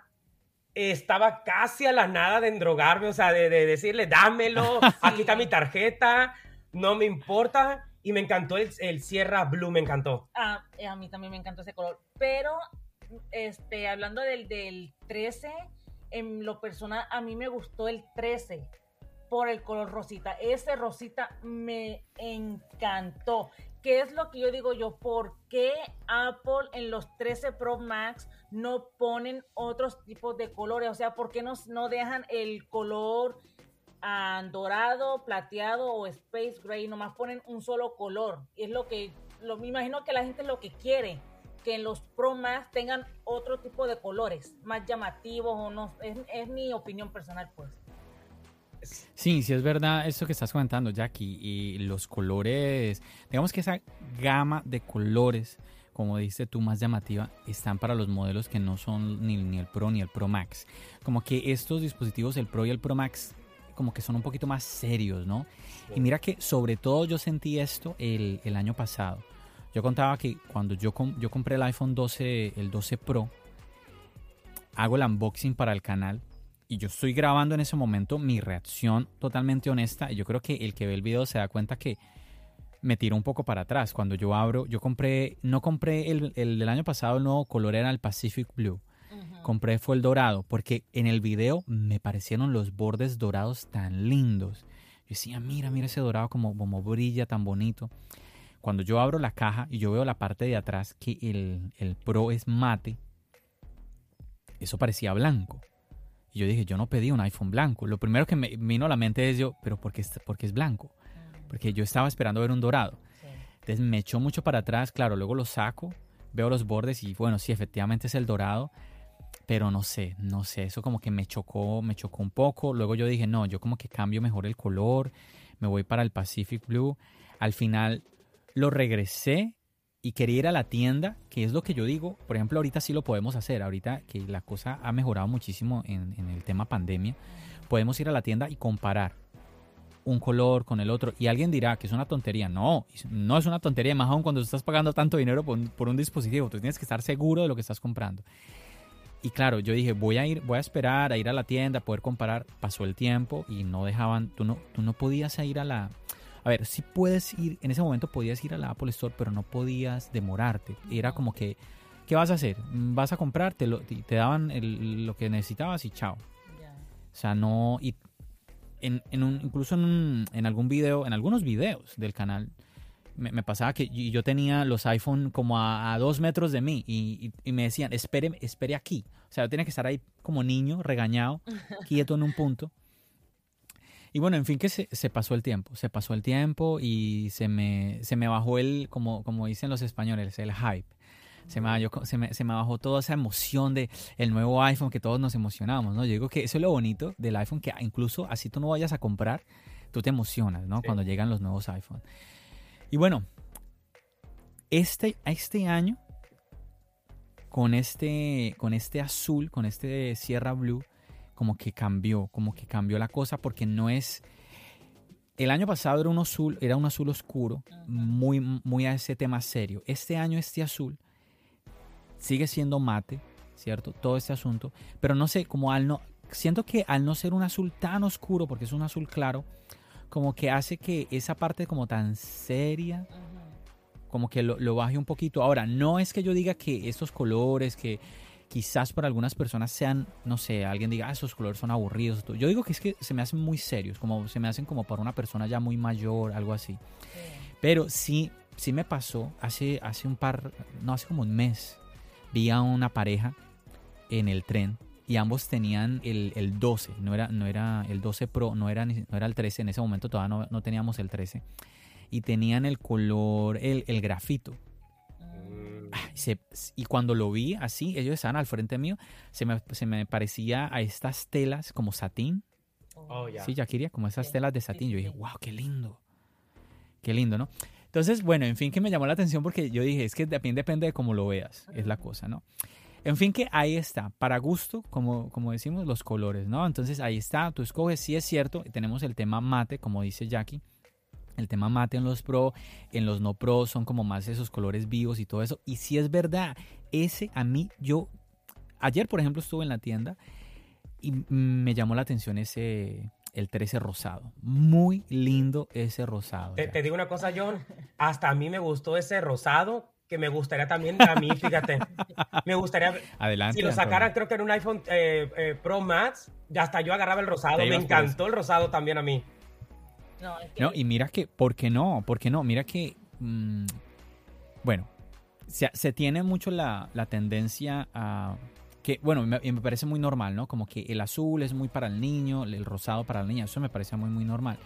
estaba casi a la nada de endrogarme, o sea, de, decirle, dámelo, aquí está mi tarjeta, no me importa y me encantó el, el Sierra Blue, me encantó. Ah, eh, a mí también me encantó ese color. Pero, este, hablando del, del 13, en lo personal, a mí me gustó el 13 por el color rosita. Ese rosita me encantó. ¿Qué es lo que yo digo yo? ¿Por qué Apple en los 13 Pro Max no ponen otros tipos de colores? O sea, ¿por qué no, no dejan el color dorado, plateado o space gray, nomás ponen un solo color. Y es lo que, lo, me imagino que la gente es lo que quiere, que en los Pro Max tengan otro tipo de colores, más llamativos o no, es, mi opinión personal pues. Sí, sí es verdad eso que estás comentando, Jackie, y los colores, digamos que esa gama de colores, como dices tú, más llamativa, están para los modelos que no son ni, ni el Pro ni el Pro Max. Como que estos dispositivos, el Pro y el Pro Max, como que son un poquito más serios, ¿no? Y mira que sobre todo yo sentí esto el, el año pasado. Yo contaba que cuando yo, yo compré el iPhone 12, el 12 Pro, hago el unboxing para el canal y yo estoy grabando en ese momento mi reacción totalmente honesta. Y yo creo que el que ve el video se da cuenta que me tiró un poco para atrás. Cuando yo abro, yo compré, no compré el, el del año pasado, el nuevo color era el Pacific Blue compré fue el dorado, porque en el video me parecieron los bordes dorados tan lindos. Yo decía, mira, mira ese dorado como, como brilla tan bonito. Cuando yo abro la caja y yo veo la parte de atrás que el, el Pro es mate, eso parecía blanco. Y yo dije, yo no pedí un iPhone blanco. Lo primero que me vino a la mente es yo, pero ¿por qué, porque es blanco? Porque yo estaba esperando ver un dorado. Entonces me echó mucho para atrás, claro, luego lo saco, veo los bordes y bueno, sí, efectivamente es el dorado, pero no sé, no sé, eso como que me chocó, me chocó un poco. Luego yo dije, no, yo como que cambio mejor el color, me voy para el Pacific Blue. Al final lo regresé y quería ir a la tienda, que es lo que yo digo, por ejemplo, ahorita sí lo podemos hacer, ahorita que la cosa ha mejorado muchísimo en, el tema pandemia, podemos ir a la tienda y comparar un color con el otro. Y alguien dirá que es una tontería. No, no es una tontería, más aún cuando estás pagando tanto dinero por, por un dispositivo. Tú tienes que estar seguro de lo que estás comprando. Y claro, yo dije, voy a ir, voy a esperar a ir a la tienda, poder comparar. Pasó el tiempo y no dejaban, tú no, tú no podías ir a la... A ver, sí puedes ir, en ese momento podías ir a la Apple Store, pero no podías demorarte. Era como que, ¿qué vas a hacer? Vas a comprar, te, te daban lo que necesitabas y chao. O sea, no... Y en, en un, incluso en, en algún video, en algunos videos del canal, me, pasaba que yo tenía los iPhone como a, dos metros de mí y, me decían, espere, espere aquí. O sea, yo tenía que estar ahí como niño, regañado, quieto en un punto. Y bueno, en fin, que se, pasó el tiempo, se pasó el tiempo y se me, se me bajó el, como, como dicen los españoles, el hype. Se me, bajó, se, me, se me bajó toda esa emoción de el nuevo iPhone que todos nos emocionamos, ¿no? Yo digo que eso es lo bonito del iPhone, que incluso así tú no vayas a comprar, tú te emocionas, ¿no? Cuando llegan los nuevos iPhones. Y bueno, este, este año, con este, con este azul, con este Sierra Blue, como que cambió, como que cambió la cosa porque no es... El año pasado era un azul, era un azul oscuro, muy, muy a ese tema serio. Este año este azul sigue siendo mate, ¿cierto? Todo este asunto, pero no sé, como al no, siento que al no ser un azul tan oscuro, porque es un azul claro, como que hace que esa parte como tan seria, como que lo, lo, baje un poquito. Ahora, no es que yo diga que estos colores, que quizás para algunas personas sean, no sé, alguien diga, ah, esos colores son aburridos. Yo digo que es que se me hacen muy serios, como se me hacen como para una persona ya muy mayor, algo así. Pero sí, sí me pasó hace, hace un par, no, hace como un mes, vi a una pareja en el tren y ambos tenían el, el 12, no era, no era el 12 Pro, no era, no era el 13, en ese momento todavía no, no teníamos el 13, y tenían el color, el, el grafito. Y cuando lo vi así, ellos estaban al frente mío, se me, se me parecía a estas telas como satín. Oh, ya. Sí, Yakiria, como esas telas de satín. Yo dije, wow, qué lindo. Qué lindo, ¿no? Entonces, bueno, en fin, que me llamó la atención porque yo dije, es que también depende de cómo lo veas, es la cosa, ¿no? En fin, que ahí está, para gusto, como, como decimos, los colores, ¿no? Entonces ahí está, tú escoges, sí es cierto, tenemos el tema mate, como dice Jackie, el tema mate en los pro, en los no pro son como más esos colores vivos y todo eso. Y si es verdad, ese a mí, yo, ayer por ejemplo estuve en la tienda y me llamó la atención ese, el 13 rosado. Muy lindo ese rosado. Te, te, digo una cosa, John, hasta a mí me gustó ese rosado que me gustaría también a mí, fíjate. Me gustaría. Adelante. Si lo sacaran, creo que en un iPhone eh, eh, Pro Max, hasta yo agarraba el rosado. Me encantó el rosado también a mí. No, es que... no, y mira que, ¿por qué no? ¿Por qué no? Mira que, mmm, bueno, se, se, tiene mucho la, la, tendencia a que, bueno, me, me, parece muy normal, ¿no? Como que el azul es muy para el niño, el rosado para la niña, eso me parece muy, muy normal.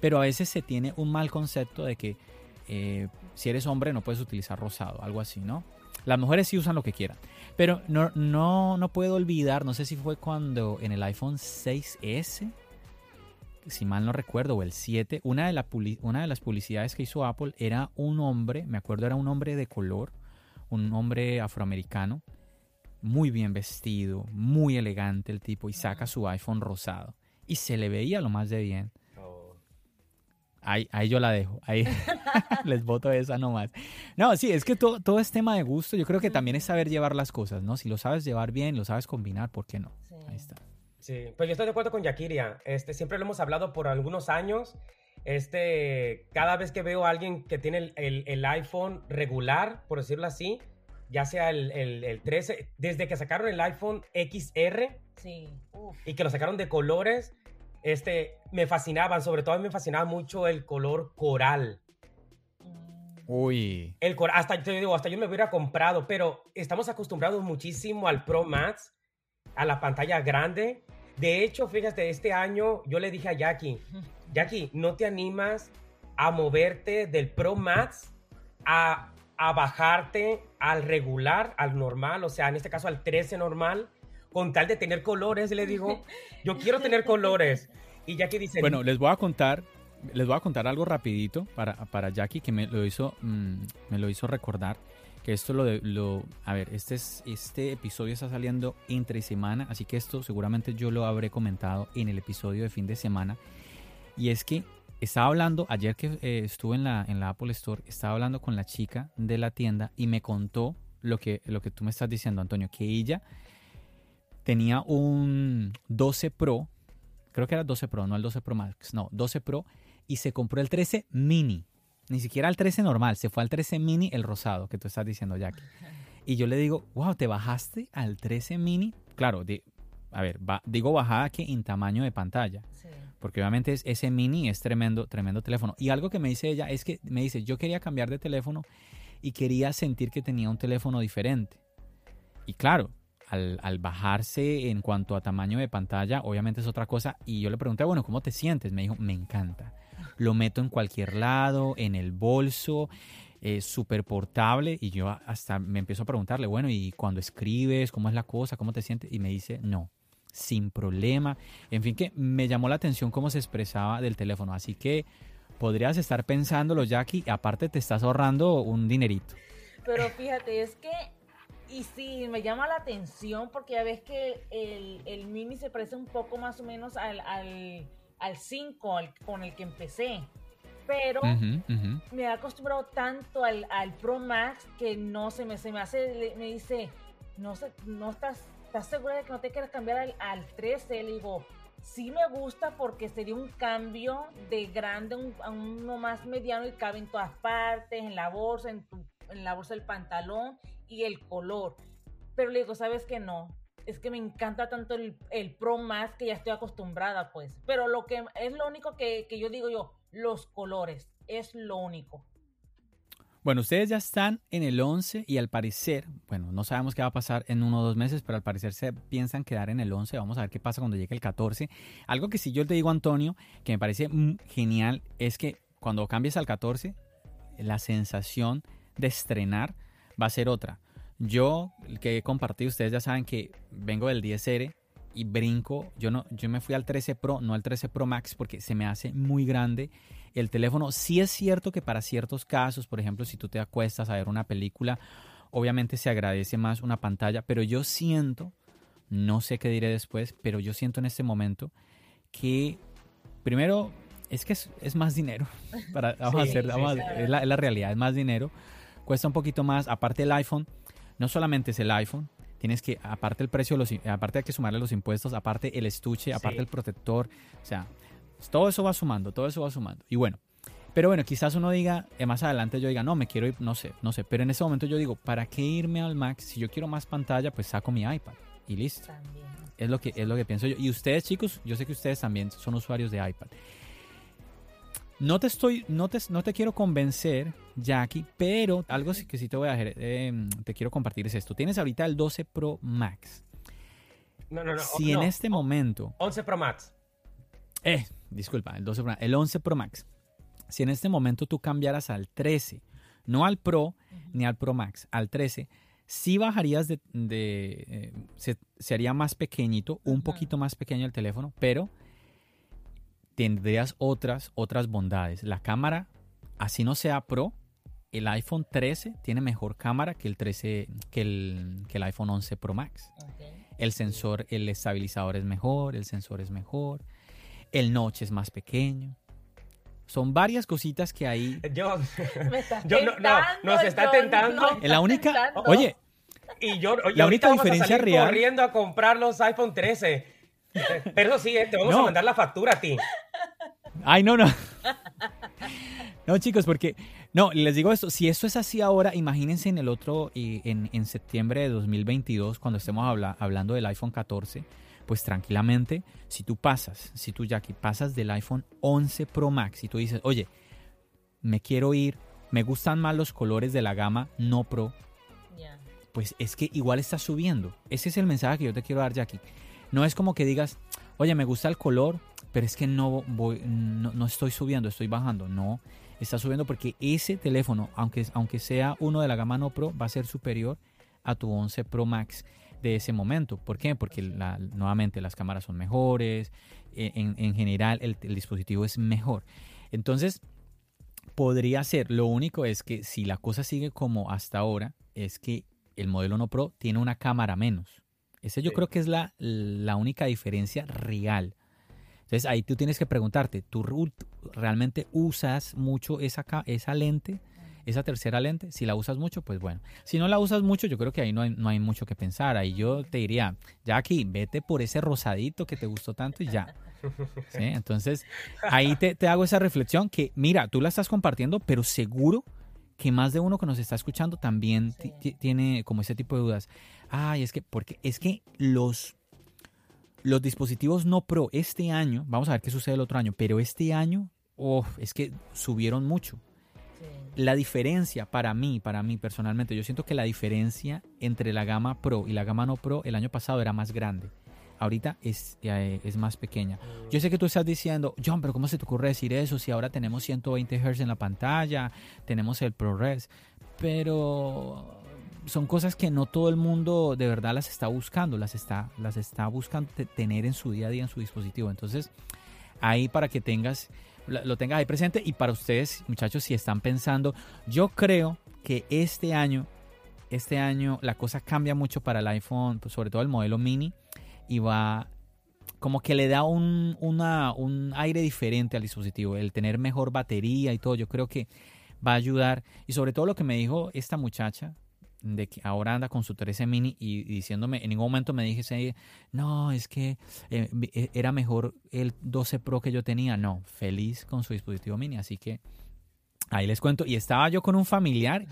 Pero a veces se tiene un mal concepto de que eh, si eres hombre no puedes utilizar rosado, algo así, ¿no? Las mujeres sí usan lo que quieran. Pero no, no, no puedo olvidar, no sé si fue cuando en el iPhone 6S si mal no recuerdo, o el 7, una de, la una de las publicidades que hizo Apple era un hombre, me acuerdo era un hombre de color, un hombre afroamericano, muy bien vestido, muy elegante el tipo, y saca su iPhone rosado. Y se le veía lo más de bien. Ahí, ahí, yo la dejo. Ahí les voto esa nomás. No, sí, es que todo, todo es tema de gusto. Yo creo que también es saber llevar las cosas, ¿no? Si lo sabes llevar bien, lo sabes combinar, ¿por qué no? Sí. Ahí está. Sí, pues yo estoy de acuerdo con Yakiria. Este, siempre lo hemos hablado por algunos años. Este, cada vez que veo a alguien que tiene el, el, el iPhone regular, por decirlo así, ya sea el, el, 13, desde que sacaron el iPhone XR sí. y que lo sacaron de colores, este, me fascinaban, sobre todo a mí me fascinaba mucho el color coral. Uy. El coral, hasta, te digo, hasta yo me hubiera comprado, pero estamos acostumbrados muchísimo al Pro Max, a la pantalla grande, de hecho, fíjate, este año yo le dije a Jackie, Jackie, ¿no te animas a moverte del Pro Max a, a bajarte al regular, al normal, o sea, en este caso al 13 normal, con tal de tener colores? Le digo, yo quiero tener colores. Y Jackie dice... Bueno, les voy a contar, les voy a contar algo rapidito para, para Jackie que me lo hizo, mmm, me lo hizo recordar que esto lo, de, lo a ver, este, es, este episodio está saliendo entre semana, así que esto seguramente yo lo habré comentado en el episodio de fin de semana. Y es que estaba hablando, ayer que eh, estuve en la, en la Apple Store, estaba hablando con la chica de la tienda y me contó lo que, lo que tú me estás diciendo, Antonio, que ella tenía un 12 Pro, creo que era 12 Pro, no el 12 Pro Max, no, 12 Pro, y se compró el 13 mini. Ni siquiera al 13 normal, se fue al 13 mini el rosado que tú estás diciendo, Jackie. Y yo le digo, wow, ¿te bajaste al 13 mini? Claro, a ver, digo bajada que en tamaño de pantalla. Sí. Porque obviamente es, ese mini es tremendo, tremendo teléfono. Y algo que me dice ella es que me dice, yo quería cambiar de teléfono y quería sentir que tenía un teléfono diferente. Y claro, al, bajarse en cuanto a tamaño de pantalla, obviamente es otra cosa. Y yo le pregunté, bueno, ¿cómo te sientes? Me dijo, me encanta lo meto en cualquier lado, en el bolso. eh, súper portable y yo hasta me empiezo a preguntarle, bueno, ¿y cuando escribes, cómo es la cosa, cómo te sientes? Y me dice, no, sin problema. En fin, que me llamó la atención cómo se expresaba del teléfono. Así que podrías estar pensándolo, Jackie, aparte te estás ahorrando un dinerito. Pero fíjate, es que, y sí, me llama la atención porque ya ves que el, el Mini se parece un poco más o menos al, al, al 5 con el que empecé. Pero me he acostumbrado tanto al, al, Pro Max que no se me, se me hace, me dice, no, sé, no estás ¿estás segura de que no te quieres cambiar al, al 13? Le digo, sí me gusta porque sería un cambio de grande a uno más mediano y cabe en todas partes, en la bolsa, en, en la bolsa del pantalón y el color. Pero le digo, ¿sabes que no? Es que me encanta tanto el, el, Pro Max que ya estoy acostumbrada, pues. Pero lo que es lo único que, que yo digo yo, los colores, es lo único. Bueno, ustedes ya están en el 11 y al parecer, bueno, no sabemos qué va a pasar en uno o dos meses, pero al parecer se piensan quedar en el 11. Vamos a ver qué pasa cuando llegue el 14. Algo que sí yo te digo, Antonio, que me parece genial, es que cuando cambies al 14, la sensación de estrenar va a ser otra. Yo, que he compartido, ustedes ya saben que vengo del 10R y brinco. Yo, no, yo me fui al 13 Pro, no al 13 Pro Max, porque se me hace muy grande el teléfono. Sí es cierto que para ciertos casos, por ejemplo, si tú te acuestas a ver una película, obviamente se agradece más una pantalla, pero yo siento, no sé qué diré después, pero yo siento en este momento que primero es que es, más dinero. Para, vamos a hacer, es, la, es la realidad, es más dinero. Cuesta un poquito más, aparte el iPhone, no solamente es el iPhone, tienes que, aparte el precio, los, aparte hay que sumarle los impuestos, aparte el estuche, aparte el protector, o sea, todo eso va sumando, todo eso va sumando. Y bueno, pero bueno, quizás uno diga, eh, más adelante yo diga, no, me quiero ir, no sé, no sé. Pero en ese momento yo digo, ¿para qué irme al Max? Si yo quiero más pantalla, pues saco mi iPad y listo. Es lo que, es lo que pienso yo. Y ustedes, chicos, yo sé que ustedes también son usuarios de iPad. No te estoy, no te, no te quiero convencer, Jackie, pero algo que sí te voy a eh, te quiero compartir es esto. Tienes ahorita el 12 Pro Max. No, no, no. Si en este momento. 11 Pro Max. Eh, disculpa, el 12 Pro, el 11 Pro Max. Si en este momento tú cambiaras al 13, no al Pro ni al Pro Max, al 13, sí bajarías de, eh, se, haría más pequeñito, un poquito más pequeño el teléfono, pero tendrías otras, otras bondades. La cámara, así no sea Pro, el iPhone 13 tiene mejor cámara que el 13, que el, que el iPhone 11 Pro Max. El sensor, el estabilizador es mejor, el sensor es mejor el noche es más pequeño. Son varias cositas que hay. Yo, yo no, no, nos está tentando. la única, oye, y yo, la única diferencia a real. Corriendo a comprar los iPhone 13. Pero sí, eh, te vamos a mandar la factura a ti. Ay, no, no. No, chicos, porque no, les digo esto, si esto es así ahora, imagínense en el otro, en, en septiembre de 2022, cuando estemos hablando del iPhone 14 pues tranquilamente, si tú pasas, si tú Jackie pasas del iPhone 11 Pro Max y tú dices, oye, me quiero ir, me gustan más los colores de la gama no Pro, pues es que igual está subiendo. Ese es el mensaje que yo te quiero dar, Jackie. No es como que digas, oye, me gusta el color, pero es que no, voy, no, estoy subiendo, estoy bajando. No, está subiendo porque ese teléfono, aunque, aunque sea uno de la gama no Pro, va a ser superior a tu 11 Pro Max de ese momento. ¿Por qué? Porque nuevamente las cámaras son mejores, e, en, general el, dispositivo es mejor. Entonces, podría ser, lo único es que si la cosa sigue como hasta ahora, es que el modelo no Pro tiene una cámara menos. Esa yo creo que es la, la única diferencia real. Entonces ahí tú tienes que preguntarte, ¿tú realmente usas mucho esa, esa lente? esa tercera lente, si la usas mucho, pues bueno. Si no la usas mucho, yo creo que ahí no hay, no hay mucho que pensar. Ahí yo te diría, Jackie, vete por ese rosadito que te gustó tanto y ya. Entonces, ahí te, hago esa reflexión que, mira, tú la estás compartiendo, pero seguro que más de uno que nos está escuchando también tiene como ese tipo de dudas. Ay, es que, porque es que los, los dispositivos no Pro este año, vamos a ver qué sucede el otro año, pero este año, oh, es que subieron mucho la diferencia para mí, para mí personalmente, yo siento que la diferencia entre la gama Pro y la gama no Pro el año pasado era más grande. Ahorita es, eh, es más pequeña. Yo sé que tú estás diciendo, John, pero ¿cómo se te ocurre decir eso si ahora tenemos 120 Hz en la pantalla, tenemos el ProRes? Pero son cosas que no todo el mundo de verdad las está buscando, las está, las está buscando tener en su día a día en su dispositivo. Entonces, ahí para que tengas, lo tengas ahí presente y para ustedes, muchachos, si están pensando, yo creo que este año, este año la cosa cambia mucho para el iPhone, pues sobre todo el modelo mini, y va como que le da un, un aire diferente al dispositivo, el tener mejor batería y todo, yo creo que va a ayudar. Y sobre todo lo que me dijo esta muchacha, de que ahora anda con su 13 mini y, diciéndome, en ningún momento me dije, no, es que eh, eh, era mejor el 12 Pro que yo tenía. No, feliz con su dispositivo mini. Así que ahí les cuento. Y estaba yo con un familiar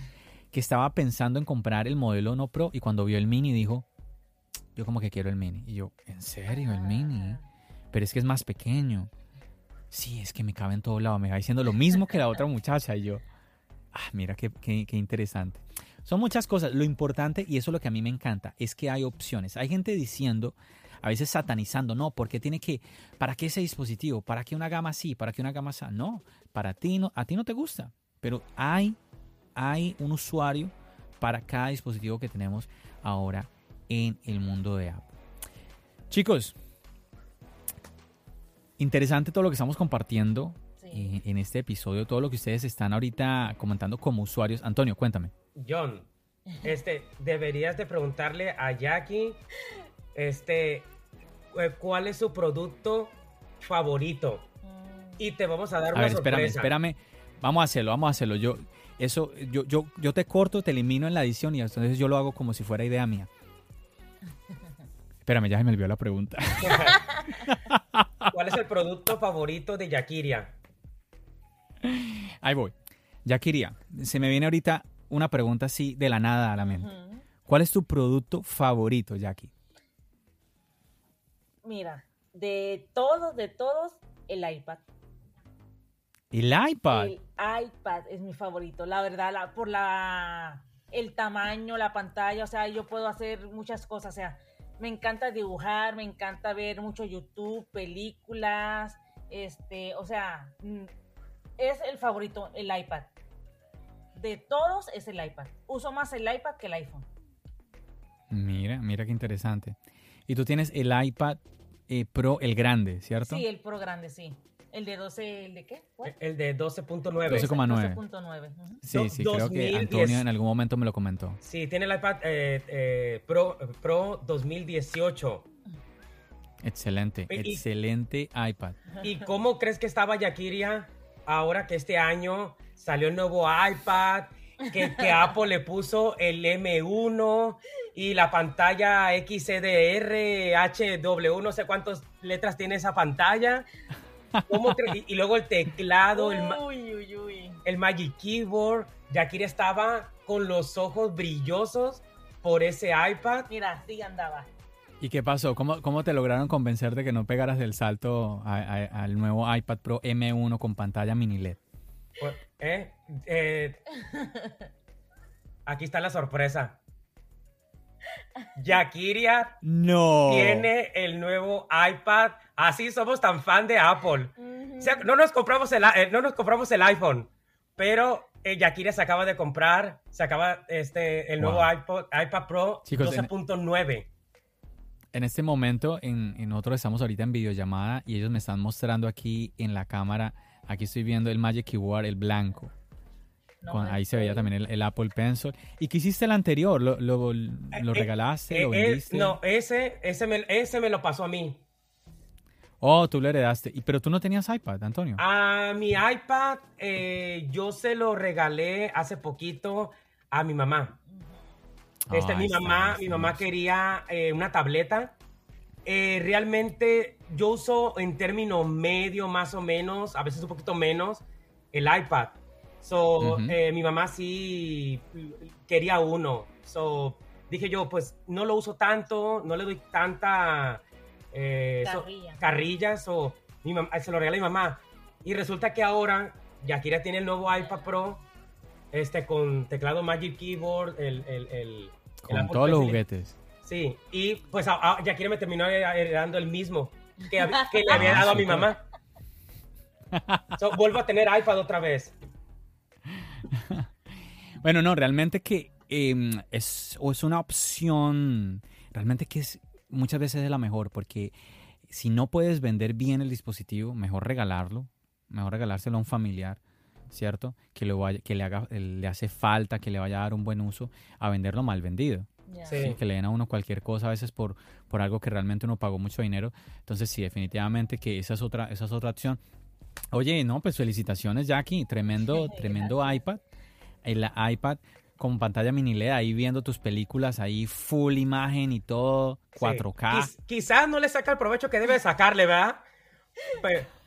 que estaba pensando en comprar el modelo no Pro y cuando vio el mini dijo, yo como que quiero el mini. Y yo, ¿en serio el mini? Pero es que es más pequeño. Sí, es que me cabe en todo lado. Me va diciendo lo mismo que la otra muchacha. Y yo, ah, mira qué, qué, qué interesante. Son muchas cosas. Lo importante, y eso es lo que a mí me encanta, es que hay opciones. Hay gente diciendo, a veces satanizando, no, porque tiene que, ¿para qué ese dispositivo? ¿Para qué una gama así? ¿Para qué una gama así? No, para ti no, a ti no te gusta. Pero hay, hay un usuario para cada dispositivo que tenemos ahora en el mundo de Apple. Chicos, interesante todo lo que estamos compartiendo en, en, este episodio, todo lo que ustedes están ahorita comentando como usuarios. Antonio, cuéntame. John, este, deberías de preguntarle a Jackie, este, eh, cuál es su producto favorito. Y te vamos a dar a una ver, espérame, espérame. Vamos a hacerlo, vamos a hacerlo. Yo, eso, yo, yo, yo te corto, te elimino en la edición y entonces yo lo hago como si fuera idea mía. Espérame, ya se me olvidó la pregunta. ¿Cuál es el producto favorito de Yakiria? Ahí voy. Yakiria, se me viene ahorita una pregunta así de la nada a la mente. ¿Cuál es tu producto favorito, Jackie? Mira, de todos, de todos, el iPad. ¿El iPad? El iPad es mi favorito, la verdad, por la el tamaño, la pantalla, o sea, yo puedo hacer muchas cosas, o sea, me encanta dibujar, me encanta ver mucho YouTube, películas, este, o sea, mm, es el favorito, el iPad de todos es el iPad. Uso más el iPad que el iPhone. Mira, mira qué interesante. Y tú tienes el iPad eh, Pro, el grande, ¿cierto? Sí, el Pro grande, sí. ¿El de 12, el de qué? El de 12.9. 12,9. 12.9. Sí, sí, creo que Antonio en algún momento me lo comentó. Sí, tiene el iPad eh, eh, Pro, Pro 2018. Excelente, excelente iPad. ¿Y cómo crees que estaba Yakiria ahora que este año salió el nuevo iPad, que, que Apple le puso el M1 y la pantalla XDR, HW, no sé cuántas letras tiene esa pantalla. Y, luego el teclado, el, el Magic Keyboard. Yakira estaba con los ojos brillosos por ese iPad. Mira, sí andaba. ¿Y qué pasó? ¿Cómo, ¿Cómo, te lograron convencer de que no pegaras del salto al nuevo iPad Pro M1 con pantalla mini LED? Pues, ¿eh? ¿eh? aquí está la sorpresa. Yakiria no. tiene el nuevo iPad. Así somos tan fan de Apple. no, nos compramos el, eh, no nos compramos el iPhone, pero eh, Yakiria se acaba de comprar, se acaba este, el nuevo iPod, iPad Pro 12.9. En este momento, en, en nosotros estamos ahorita en videollamada y ellos me están mostrando aquí en la cámara Aquí estoy viendo el Magic Keyboard, el blanco. ahí se veía también el, Apple Pencil. ¿Y qué hiciste el anterior? ¿Lo, lo, eh, eh, regalaste? ¿Lo eh, vendiste? no, ese, ese, me, ese me lo pasó a mí. Oh, tú lo heredaste. ¿Y, pero tú no tenías iPad, Antonio? Mi iPad yo se lo regalé hace poquito a mi mamá. Este, mi mamá, mi mamá quería una tableta eh, realmente yo uso en término medio más o menos, a veces un poquito menos, el iPad. So, eh, mi mamá sí quería uno. So, dije yo, pues no lo uso tanto, no le doy tanta eh, carrilla. So, mi mamá, se lo regalé a mi mamá. Y resulta que ahora Yakira tiene el nuevo iPad Pro este, con teclado Magic Keyboard, el, el, con todos los juguetes Sí, y pues a, a, Yakira me terminó heredando el mismo que, que le había dado a mi mamá. So, vuelvo a tener iPad otra vez. Bueno, no, realmente que eh, es, o es una opción, realmente que es muchas veces es la mejor, porque si no puedes vender bien el dispositivo, mejor regalarlo, mejor regalárselo a un familiar, ¿cierto? Que, lo vaya, que le, haga, le hace falta, que le vaya a dar un buen uso, a venderlo mal vendido. ¿sí? que le den a uno cualquier cosa a veces por, por algo que realmente uno pagó mucho dinero. Entonces sí, definitivamente que esa es otra, esa es otra opción. Oye, no, pues felicitaciones Jackie, tremendo, tremendo iPad. El iPad con pantalla mini LED ahí viendo tus películas ahí full imagen y todo, Sí. 4K. Quiz- quizás no le saca el provecho que debe sacarle, ¿verdad?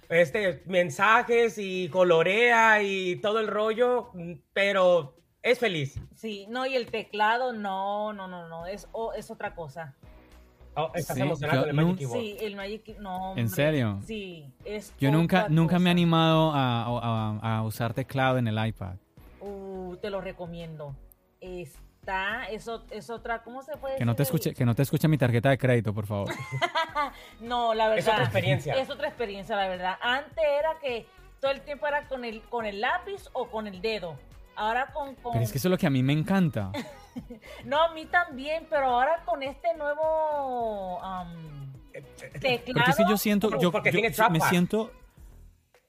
Este, mensajes y colorea y todo el rollo, pero es feliz. Sí, no, y el teclado, no, no, no, no, es, o- es otra cosa. Oh, estás Sí, emocionado yo con el Magic Keyboard. Sí, el Magic, no. ¿En serio? Sí, es Yo nunca, nunca me he animado a, a- a usar teclado en el iPad. Uh, te lo recomiendo. Está, es, es otra, ¿cómo se puede Que no te escuche, que no te escuche mi tarjeta de crédito, por favor. No, la verdad. Es otra experiencia. Es otra experiencia, la verdad. Antes era que todo el tiempo era con el, con el lápiz o con el dedo. Ahora con, con... Pero es que eso es lo que a mí me encanta. No, a mí también, pero ahora con este nuevo am, teclado. Porque es que yo siento, Porque- yo, porque yo tiene me trackpad. siento,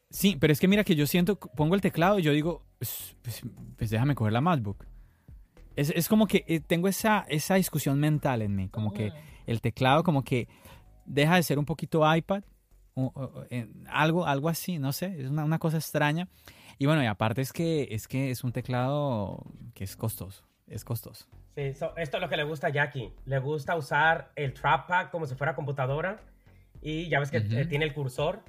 sí, pero es que mira que yo siento, pongo el teclado y yo digo, pues, pues- pues déjame coger la MacBook. Es, es como que eh, tengo esa, esa discusión mental en mí, como que el teclado como que deja de ser un poquito iPad, o- o- eh, algo, algo así, no sé, es una, una cosa extraña. Y bueno, y aparte es que, es que es un teclado que es costoso, es costoso. Sí, so- esto es lo que le gusta a Jackie. Le gusta usar el trackpad como si fuera computadora. Y ya ves que eh, tiene el cursor.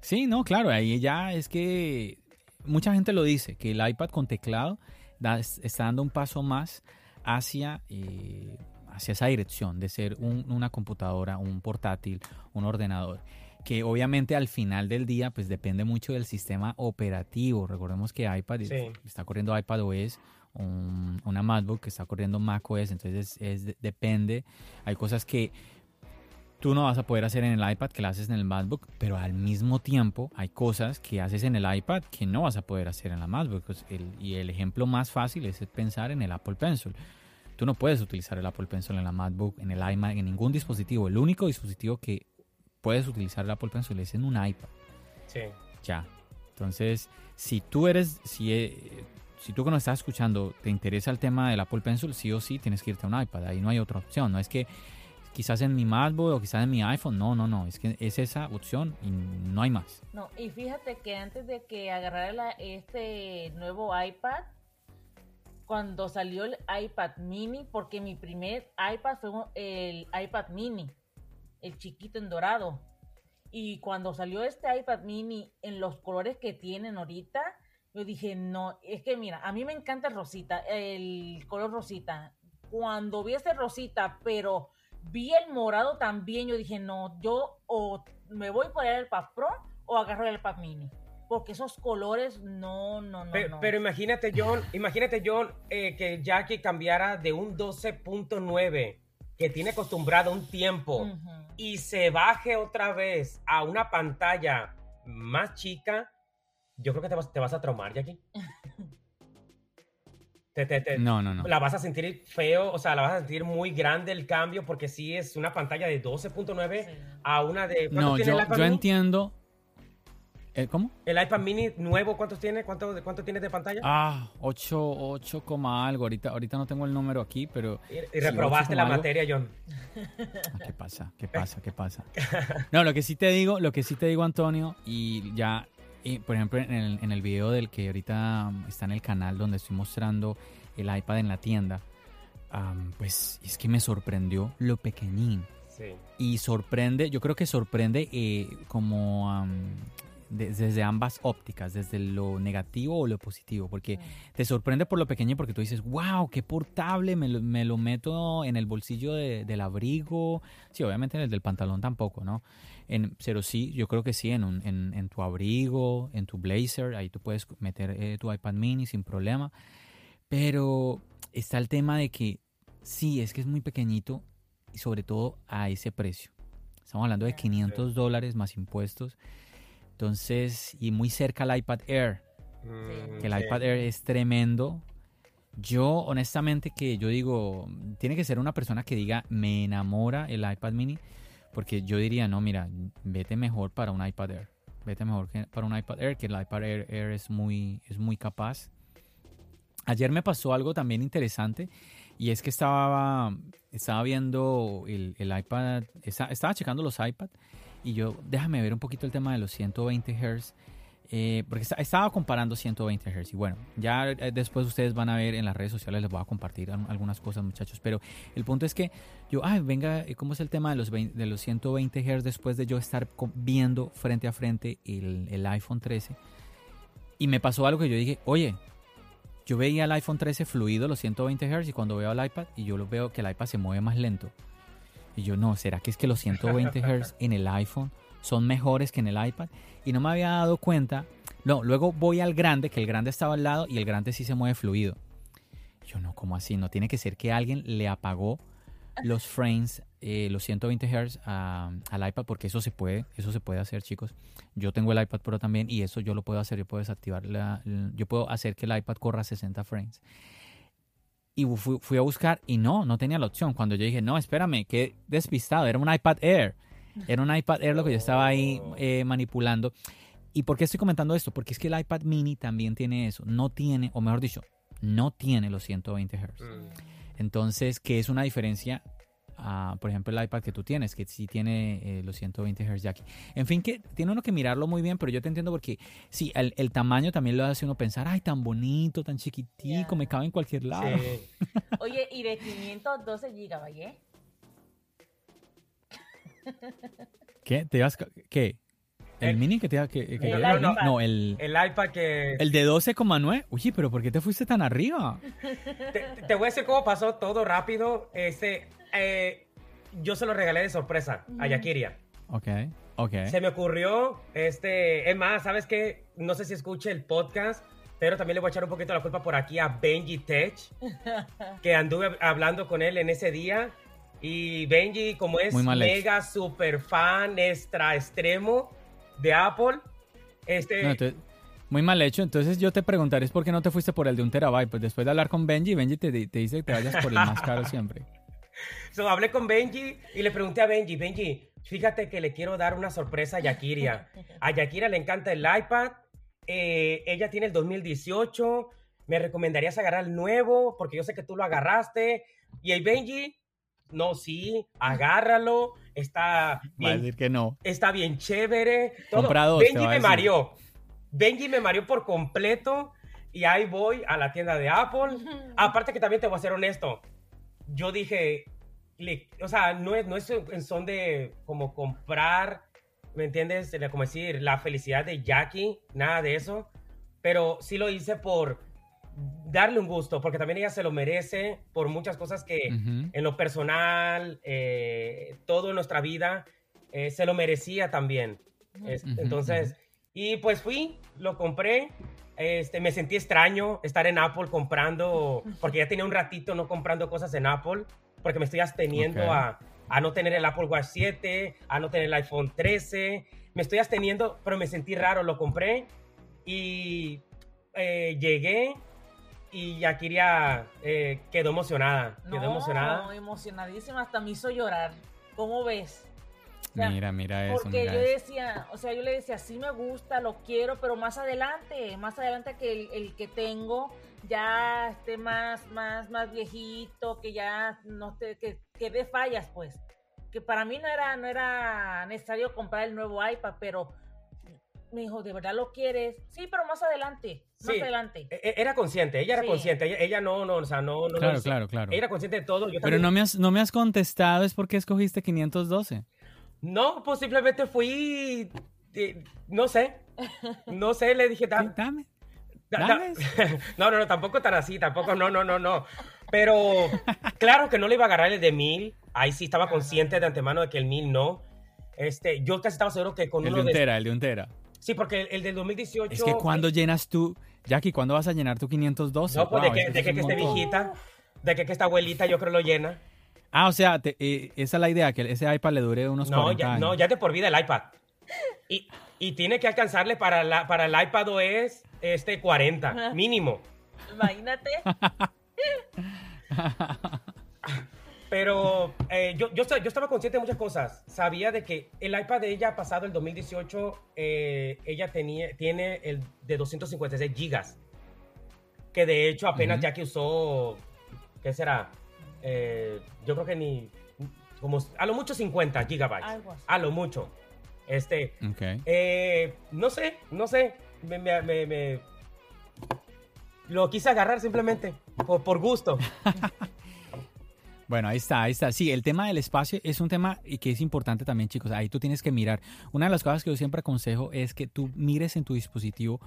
Sí, no, claro, ahí ya es que mucha gente lo dice, que el iPad con teclado da- es- está dando un paso más hacia, eh, hacia esa dirección de ser un- una computadora, un portátil, un ordenador. Que obviamente al final del día pues depende mucho del sistema operativo. Recordemos que iPad Sí. está corriendo iPad OS, un- una MacBook que está corriendo Mac OS, entonces es, depende. Hay cosas que tú no vas a poder hacer en el iPad que las haces en el MacBook, pero al mismo tiempo hay cosas que haces en el iPad que no vas a poder hacer en la MacBook. Pues y el ejemplo más fácil es pensar en el Apple Pencil. Tú no puedes utilizar el Apple Pencil en la MacBook, en el iMac, en ningún dispositivo. El único dispositivo que puedes utilizar el Apple Pencil es en un iPad. Sí. Ya. Entonces, si tú eres, si, eh, si tú que nos estás escuchando te interesa el tema del Apple Pencil, sí o sí tienes que irte a un iPad. Ahí no hay otra opción. No es que quizás en mi MacBook o quizás en mi iPhone. No, no, no. Es que es esa opción y no hay más. No, y fíjate que antes de que agarrara este nuevo iPad, cuando salió el iPad mini, porque mi primer iPad fue el iPad mini, el chiquito en dorado. Y cuando salió este iPad mini en los colores que tienen ahorita, yo dije, no, es que mira, a mí me encanta el rosita, el color rosita. Cuando vi ese rosita, pero vi el morado también, yo dije, no, yo o me voy por el iPad Pro o agarro el iPad mini. Porque esos colores, no, no, no. Pe- no. Pero, imagínate, John, imagínate, John, eh, que Jackie cambiara de un 12.9 que tiene acostumbrado un tiempo y se baje otra vez a una pantalla más chica, yo creo que te vas, te vas a traumar, Jackie. Te- te- te- No, no, no. La vas a sentir feo, o sea, la vas a sentir muy grande el cambio porque sí es una pantalla de 12.9 Sí. a una de... ¿cuántos No, tiene yo, el iPad yo mini? entiendo. Eh, ¿Cómo? El iPad mini nuevo, ¿cuántos tiene? ¿Cuánto, ¿Cuánto tiene de pantalla? Ah, 8, 8, algo. Ahorita, ahorita no tengo el número aquí, pero. y, reprobaste 8, la algo. materia, John. Ah, ¿Qué pasa? ¿Qué pasa? ¿Qué pasa? No, lo que sí te digo, lo que sí te digo, Antonio, y ya, y, por ejemplo, en el, en el video del que ahorita um, está en el canal donde estoy mostrando el iPad en la tienda, um, pues es que me sorprendió lo pequeñín. Sí. Y sorprende, yo creo que sorprende eh, como um, de- desde ambas ópticas, desde lo negativo o lo positivo, porque te sorprende por lo pequeño porque tú dices, wow, qué portable, me lo, me lo meto en el bolsillo de- del abrigo, sí, obviamente en el del pantalón tampoco, ¿no? En, pero sí, yo creo que sí, en, un- en, en tu abrigo, en tu blazer, ahí tú puedes meter eh, tu iPad mini sin problema, pero está el tema de que Sí, es que es muy pequeñito y sobre todo a ese precio. Estamos hablando de 500 dólares más impuestos. Entonces, y muy cerca al iPad Air, Mm, que el iPad Air es tremendo. Yo, honestamente, que yo digo, tiene que ser una persona que diga, me enamora el iPad mini, porque yo diría, no, mira, vete mejor para un iPad Air. Vete mejor que para un iPad Air, que el iPad Air, Air es, muy, es muy capaz. Ayer me pasó algo también interesante y es que estaba, estaba viendo el, el iPad, esta- estaba checando los iPad y yo, déjame ver un poquito el tema de los 120 Hz. eh, porque esta- estaba comparando 120 Hz y bueno, ya eh, después ustedes van a ver en las redes sociales, les voy a compartir al- algunas cosas muchachos, pero el punto es que yo, ay, venga, eh, ¿cómo es el tema de los, 20 de los 120 Hz después de yo estar viendo frente a frente el, el iPhone 13? Y me pasó algo que yo dije, oye, yo veía el iPhone 13 fluido, los 120 Hz, y cuando veo el iPad, y yo veo que el iPad se mueve más lento. Y yo, no, ¿será que es que los 120 Hz en el iPhone son mejores que en el iPad? Y no me había dado cuenta. No, luego voy al grande, que el grande estaba al lado, y el grande sí se mueve fluido. Yo, no, ¿cómo así? No tiene que ser que alguien le apagó los frames, eh, los 120 Hz a- al iPad, porque eso se puede, eso se puede hacer, chicos. Yo tengo el iPad Pro también y eso yo lo puedo hacer, yo puedo desactivar la, yo puedo hacer que el iPad corra 60 frames. Y fui, fui a buscar y no, no tenía la opción. Cuando yo dije, no, espérame, qué despistado, era un iPad Air. Era un iPad Air lo que yo estaba ahí eh, manipulando. ¿Y por qué estoy comentando esto? Porque es que el iPad mini también tiene eso. No tiene, o mejor dicho, no tiene los 120 Hz. Mm. Entonces, ¿qué es una diferencia? A, por ejemplo, el iPad que tú tienes, que sí tiene eh, los 120 Hz ya aquí. En fin, que tiene uno que mirarlo muy bien, pero yo te entiendo porque sí, el, el tamaño también lo hace uno pensar, ay, tan bonito, tan chiquitico, me cabe en cualquier lado. Sí. Oye, y de 512 gigabytes, ¿eh? ¿Qué? ¿Te ibas ¿Qué? ¿El El- mini que te iba- que, que- el no, iPad. no, el, El iPad que... el de 12,9. Uy, pero ¿por qué te fuiste tan arriba? Te, te voy a decir cómo pasó todo rápido. Este, eh, yo se lo regalé de sorpresa a Ujú. Yakiria. Ok, ok. Se me ocurrió, este, es más, ¿sabes qué? No sé si escuche el podcast, pero también le voy a echar un poquito la culpa por aquí a Benji Tech, que anduve hablando con él en ese día. Y Benji, como es hecho. mega super fan extra extremo de Apple, este, No, entonces, muy mal hecho. Entonces yo te preguntaré es por qué no te fuiste por el de un terabyte. Pues después de hablar con Benji, Benji te, te dice que te vayas por el más caro siempre. So, hablé con Benji y le pregunté a Benji, Benji, fíjate que le quiero dar una sorpresa a Yakiria. A Yakiria le encanta el iPad, eh, ella tiene el 2018, me recomendarías agarrar el nuevo porque yo sé que tú lo agarraste. Y el Benji, no, sí, agárralo, está Va a bien, decir que no. está bien chévere. Todo. Compra dos, te Benji me mareó. Benji me mareó por completo y ahí voy a la tienda de Apple. Aparte que también te voy a ser honesto. Yo dije, le- o sea, no es, no es en son de como comprar, ¿me entiendes? De Como decir, la felicidad de Jackie, nada de eso. Pero sí lo hice por darle un gusto, porque también ella se lo merece por muchas cosas que en lo personal, eh, todo en nuestra vida, eh, se lo merecía también. Entonces, y pues fui, lo compré. Este, me sentí extraño estar en Apple comprando, porque ya tenía un ratito no comprando cosas en Apple, porque me estoy absteniendo a, a no tener el Apple Watch 7, a no tener el iPhone 13. Me estoy absteniendo, pero me sentí raro, lo compré y eh, llegué y ya quería, eh, quedó emocionada, quedó No, emocionada. emocionadísima, hasta me hizo llorar. ¿Cómo ves? Sea, Mira, mira eso, Porque mira yo eso. decía, o sea, yo le decía, sí me gusta, lo quiero, pero más adelante, más adelante que el, el que tengo ya esté más, más, más viejito, que ya no te, que, que dé fallas, pues. Que para mí no era, no era necesario comprar el nuevo iPad, pero me dijo, ¿de verdad lo quieres? Sí, pero más adelante, más Sí. adelante. E- e- Era consciente, ella era Sí. consciente, ella, ella no, no, o sea, no, no. Claro, hizo. claro, claro. Ella era consciente de todo. Yo Pero no me, has, no me has contestado, es porque escogiste 512. No, pues simplemente fui, eh, no sé, no sé, le dije, "Da- Sí, dame. da- da- dame. no, no, no, tampoco tan así, tampoco, no, no, no, no, pero claro que no le iba a agarrar el de mil, ahí sí estaba consciente de antemano de que el mil no, este, yo casi estaba seguro que con El de uno un de, tera, el de un tera. sí, porque el, el del 2018, Es que cuando llenas tú, Jackie, ¿cuándo vas a llenar tu 512? no, pues Wow, de que, de que, un que esté viejita, de que, que esta abuelita yo creo lo llena. Ah, o sea, te- eh, esa es la idea, que ese iPad le dure unos No 40 ya, años. no, ya de por vida el iPad. Y, y tiene que alcanzarle para, la, para el iPad OS este 40, mínimo. Imagínate. Pero eh, yo, yo, yo estaba consciente de muchas cosas. Sabía de que el iPad de ella pasado el 2018, eh, ella tenía, tiene el de 256 gigas. Que de hecho apenas ya que usó, ¿qué será? Eh, yo creo que ni, como a lo mucho 50 gigabytes. Algo así. A lo mucho. Este, eh, no sé, no sé. Me, me- me- me- Lo quise agarrar simplemente, por, por gusto. Bueno, ahí está, ahí está. Sí, el tema del espacio es un tema y que es importante también, chicos. Ahí tú tienes que mirar. Una de las cosas que yo siempre aconsejo es que tú mires en tu dispositivo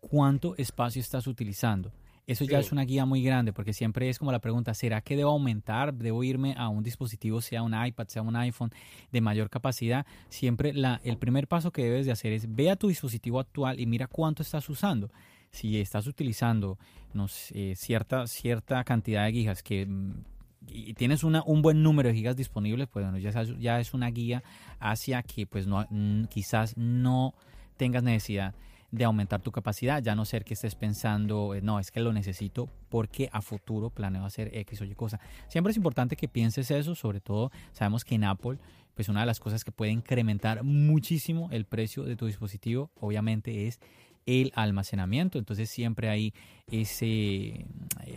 cuánto espacio estás utilizando. Eso ya es una guía muy grande porque siempre es como la pregunta, ¿será que debo aumentar? ¿Debo irme a un dispositivo, sea un iPad, sea un iPhone de mayor capacidad? Siempre la, el primer paso que debes de hacer es ve a tu dispositivo actual y mira cuánto estás usando. Si estás utilizando no sé, cierta, cierta cantidad de gigas que mm, y tienes una, un buen número de gigas disponibles, pues bueno, ya, es- ya es una guía hacia que pues no, mm, quizás no tengas necesidad de aumentar tu capacidad, ya no ser que estés pensando, eh, no, es que lo necesito porque a futuro planeo hacer X o Y cosa. Siempre es importante que pienses eso, sobre todo sabemos que en Apple, pues una de las cosas que puede incrementar muchísimo el precio de tu dispositivo, obviamente es el almacenamiento, entonces siempre hay ese, eh,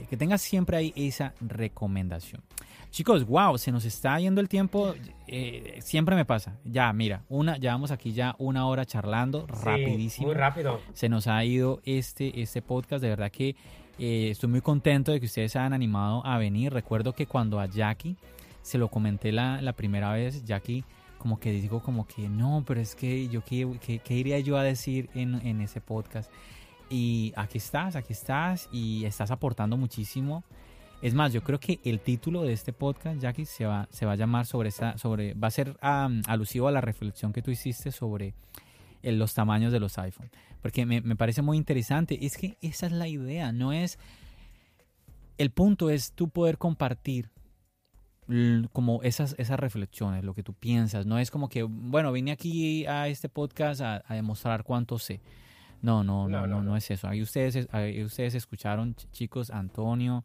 que tengas siempre ahí esa recomendación. Chicos, wow, se nos está yendo el tiempo. eh, siempre me pasa. Ya, mira, una, llevamos aquí ya una hora charlando, Sí, rapidísimo. Muy rápido. Se nos ha ido este, este podcast. De verdad que eh, estoy muy contento de que ustedes se hayan animado a venir. Recuerdo que cuando a Jackie se lo comenté la, la primera vez, Jackie como que dijo como que no, pero es que yo qué, qué- qué iría yo a decir en, en ese podcast. Y aquí estás, aquí estás y estás aportando muchísimo. Es más, yo creo que el título de este podcast, Jackie, se va, se va a llamar sobre esa, sobre, va a ser am, alusivo a la reflexión que tú hiciste sobre eh, los tamaños de los iPhone. Porque me, me parece muy interesante. Es que esa es la idea, no es... El punto es tú poder compartir como esas, esas reflexiones, lo que tú piensas. No es como que, bueno, vine aquí a este podcast a, a demostrar cuánto sé. No, no, no, No, no, es eso. Ahí ustedes, ahí ustedes escucharon, ch- chicos, a Antonio,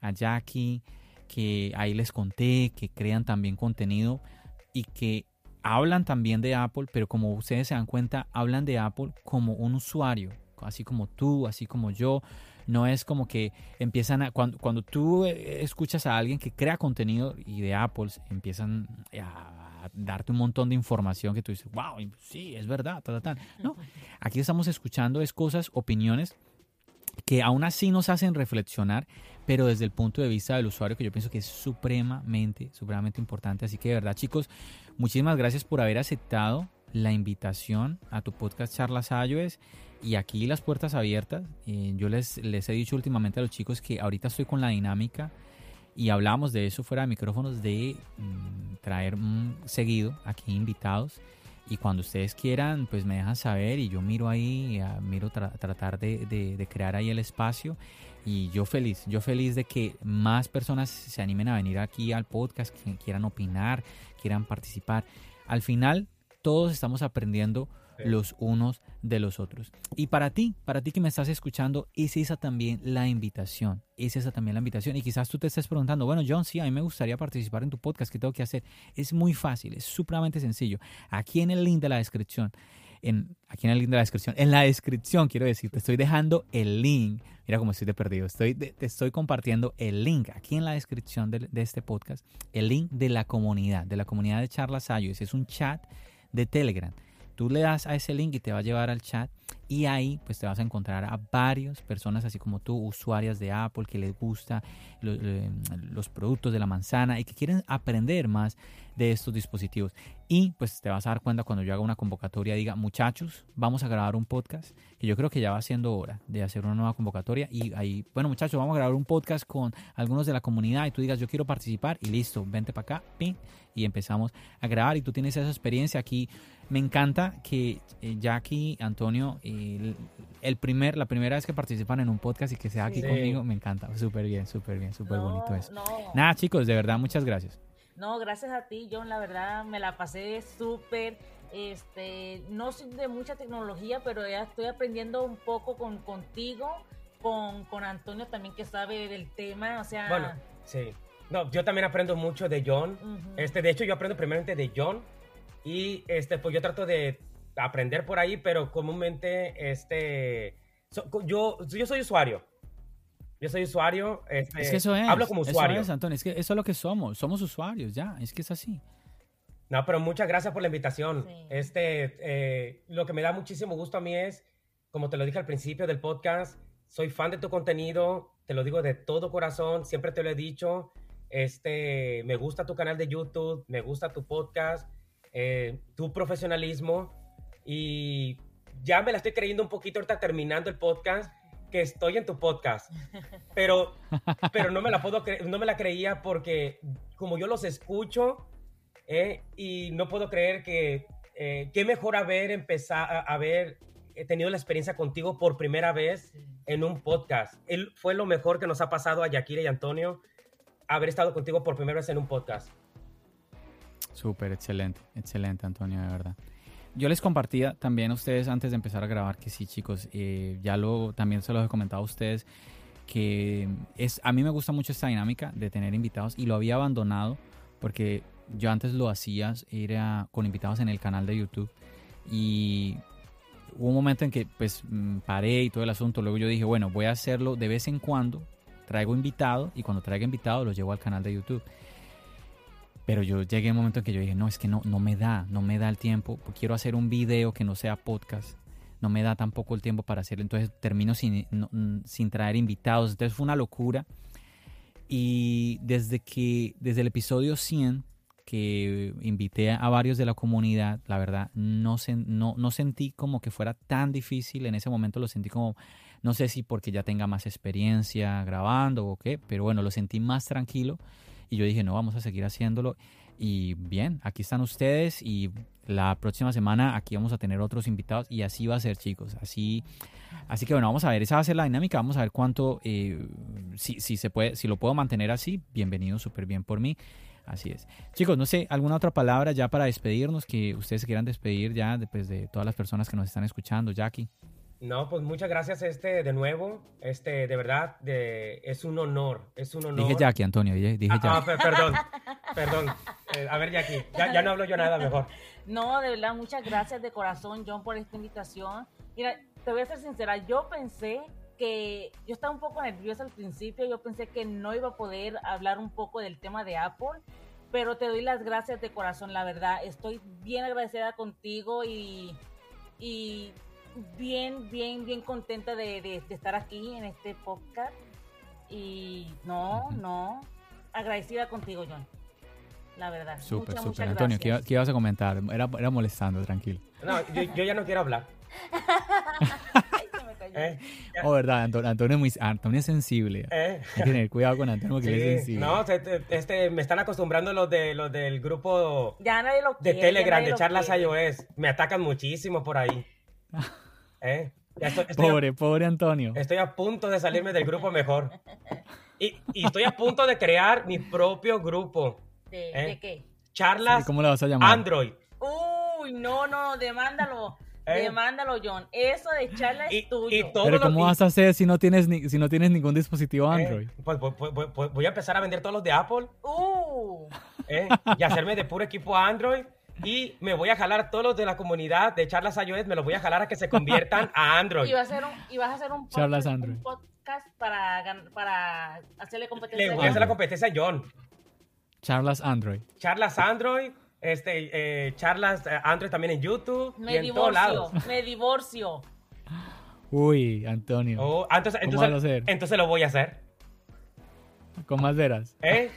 a Jackie, que ahí les conté, que crean también contenido y que hablan también de Apple, pero como ustedes se dan cuenta, hablan de Apple como un usuario, así como tú, así como yo. No es como que empiezan a. Cuando, cuando tú eh, escuchas a alguien que crea contenido y de Apple, empiezan a darte un montón de información que tú dices, wow, sí, es verdad, tal, tal. No, aquí estamos escuchando es cosas, opiniones que aún así nos hacen reflexionar, pero desde el punto de vista del usuario, que yo pienso que es supremamente, supremamente importante. Así que de verdad, chicos, muchísimas gracias por haber aceptado la invitación a tu podcast Charlas iOS y aquí las puertas abiertas. Eh, yo les, les he dicho últimamente a los chicos que ahorita estoy con la dinámica y hablamos de eso fuera de micrófonos de mm, traer mm, seguido aquí invitados y cuando ustedes quieran pues me dejan saber y yo miro ahí ah, miro tra- tratar de, de- de crear ahí el espacio y yo feliz yo feliz de que más personas se animen a venir aquí al podcast que quieran opinar quieran participar al final todos estamos aprendiendo. Los unos de los otros. Y para ti, para ti que me estás escuchando, es esa también la invitación. Es esa también la invitación. Y quizás tú te estés preguntando, bueno, John, sí, a mí me gustaría participar en tu podcast, ¿qué tengo que hacer? Es muy fácil, es supremamente sencillo. Aquí en el link de la descripción, en, aquí en el link de la descripción, en la descripción quiero decir, te estoy dejando el link. Mira cómo estoy de perdido. Estoy, te estoy compartiendo el link aquí en la descripción de, este podcast, el link de la comunidad, de la comunidad de charlas iOS. Es un chat de Telegram. Tú le das a ese link y te va a llevar al chat y ahí pues te vas a encontrar a varias personas así como tú, usuarias de Apple que les gusta lo- lo- los productos de la manzana y que quieren aprender más de estos dispositivos. Y pues te vas a dar cuenta cuando yo haga una convocatoria, diga, muchachos, vamos a grabar un podcast, que yo creo que ya va siendo hora de hacer una nueva convocatoria. Y ahí, bueno, muchachos, vamos a grabar un podcast con algunos de la comunidad y tú digas, yo quiero participar y listo, vente para acá, pin, y empezamos a grabar. Y tú tienes esa experiencia aquí. Me encanta que eh, Jackie, Antonio. Y el primer, la primera vez que participan en un podcast y que sea aquí Sí. conmigo, me encanta. Súper bien, súper bien, súper No, bonito eso. no. Nada, chicos, de verdad, muchas gracias. No, gracias a ti, John, la verdad me la pasé súper. Este, no soy de mucha tecnología, pero ya estoy aprendiendo un poco con contigo, con, con Antonio también que sabe del tema, o sea, Bueno, sí. No, yo también aprendo mucho de John. Este, de hecho, yo aprendo primeramente de John y este, pues yo trato de aprender por ahí, pero comúnmente, este, so- yo, yo soy usuario. Yo soy usuario. Este, es que eso es. Hablo como usuario. Eso es, Antonio, es que eso es lo que somos. Somos usuarios, ya. Es que es así. No, pero muchas gracias por la invitación. Sí. Este, eh, lo que me da muchísimo gusto a mí es, como te lo dije al principio del podcast, soy fan de tu contenido, te lo digo de todo corazón, siempre te lo he dicho. Este, me gusta tu canal de YouTube, me gusta tu podcast, eh, tu profesionalismo y ya me la estoy creyendo un poquito ahorita terminando el podcast que estoy en tu podcast, pero, pero no me la puedo no me la creía porque como yo los escucho eh, y no puedo creer que eh, qué mejor haber empezado, haber tenido la experiencia contigo por primera vez en un podcast. Él fue lo mejor que nos ha pasado a Yakira y Antonio haber estado contigo por primera vez en un podcast. Súper, excelente, excelente, Antonio, de verdad. Yo les compartía también a ustedes antes de empezar a grabar que sí, chicos, eh, ya lo también se los he comentado a ustedes que es a mí me gusta mucho esta dinámica de tener invitados y lo había abandonado porque yo antes lo hacía era con invitados en el canal de YouTube y hubo un momento en que pues mm, paré y todo el asunto, luego yo dije, bueno, voy a hacerlo de vez en cuando, traigo invitado y cuando traiga invitado lo llevo al canal de YouTube. Pero yo llegué a un momento en que yo dije, no, es que no, no me da, no me da el tiempo. Quiero hacer un video que no sea podcast. No me da tampoco el tiempo para hacerlo. Entonces termino sin, sin traer invitados. Entonces fue una locura. Y desde que, desde el episodio 100, que invité a varios de la comunidad, la verdad, no, sen- no, no sentí como que fuera tan difícil. En ese momento lo sentí como, no sé si porque ya tenga más experiencia grabando o qué, pero bueno, lo sentí más tranquilo. Y yo dije, no, vamos a seguir haciéndolo. Y bien, aquí están ustedes y la próxima semana aquí vamos a tener otros invitados y así va a ser, chicos. Así, así que bueno, vamos a ver, esa va a ser la dinámica. Vamos a ver cuánto, eh, si, si se puede, si lo puedo mantener así, bienvenido, súper bien por mí. Así es. Chicos, no sé, alguna otra palabra ya para despedirnos que ustedes quieran despedir ya después de todas las personas que nos están escuchando, Jackie. No, pues muchas gracias este de nuevo. Este, de verdad, de, es un honor, es un honor. Dije Jackie, Antonio, dije, dije Ah, ah, Jackie. per- perdón, perdón. Eh, a ver, Jackie, ya, ya no hablo yo nada mejor. No, de verdad, muchas gracias de corazón, John, por esta invitación. Mira, te voy a ser sincera, yo pensé que yo estaba un poco nerviosa al principio, yo pensé que no iba a poder hablar un poco del tema de Apple, pero te doy las gracias de corazón, la verdad. Estoy bien agradecida contigo y, y bien, bien, bien contenta de, de- de estar aquí en este podcast. Y no, no, agradecida contigo, John. La verdad. Súper, muchas, súper. muchas Antonio, ¿qué, qué ibas a comentar? Era, era molestando, tranquilo. No, yo, yo ya no quiero hablar. Ay, se me cayó. ¿eh? Oh, verdad, Antonio, Antonio, es muy, Antonio es sensible. ¿eh? Hay que tener cuidado con Antonio porque él es Sí, sensible. no, te- te- este, me están acostumbrando los, de, los del grupo Ya nadie lo de quiere. ya Telegram, nadie de charlas quiere. iOS. Me atacan muchísimo por ahí. ¿Eh? Ya estoy, estoy a- Pobre, pobre Antonio. Estoy a punto de salirme del grupo mejor. Y, y estoy a punto de crear mi propio grupo. ¿De, ¿Eh? de qué? Charlas ¿Cómo le vas a llamar? Android. Uy, no, no, demándalo. ¿Eh? Demándalo, John. Eso de charla es Y- tuyo. y todo- Pero ¿cómo vas a hacer si no tienes ni, si no tienes ningún dispositivo ¿eh? Android? Pues, pues, pues, pues, pues voy a empezar a vender todos los de Apple Uh, ¿eh? y hacerme de puro equipo Android. Y me voy a jalar a todos los de la comunidad de charlas iOS, me los voy a jalar a que se conviertan a Android. y, vas a hacer un, y vas a hacer un Charlas podcast, Android. un podcast para, para hacerle competencia. Le voy a hacer la competencia a John. Charlas Android. Charlas Android, este, eh, charlas eh, Android también en YouTube Me y en todos lados. divorcio, me divorcio. Uy, Antonio. Oh, entonces, ¿Cómo vas a entonces, hacer? entonces lo voy a hacer. Con más veras. ¿Eh?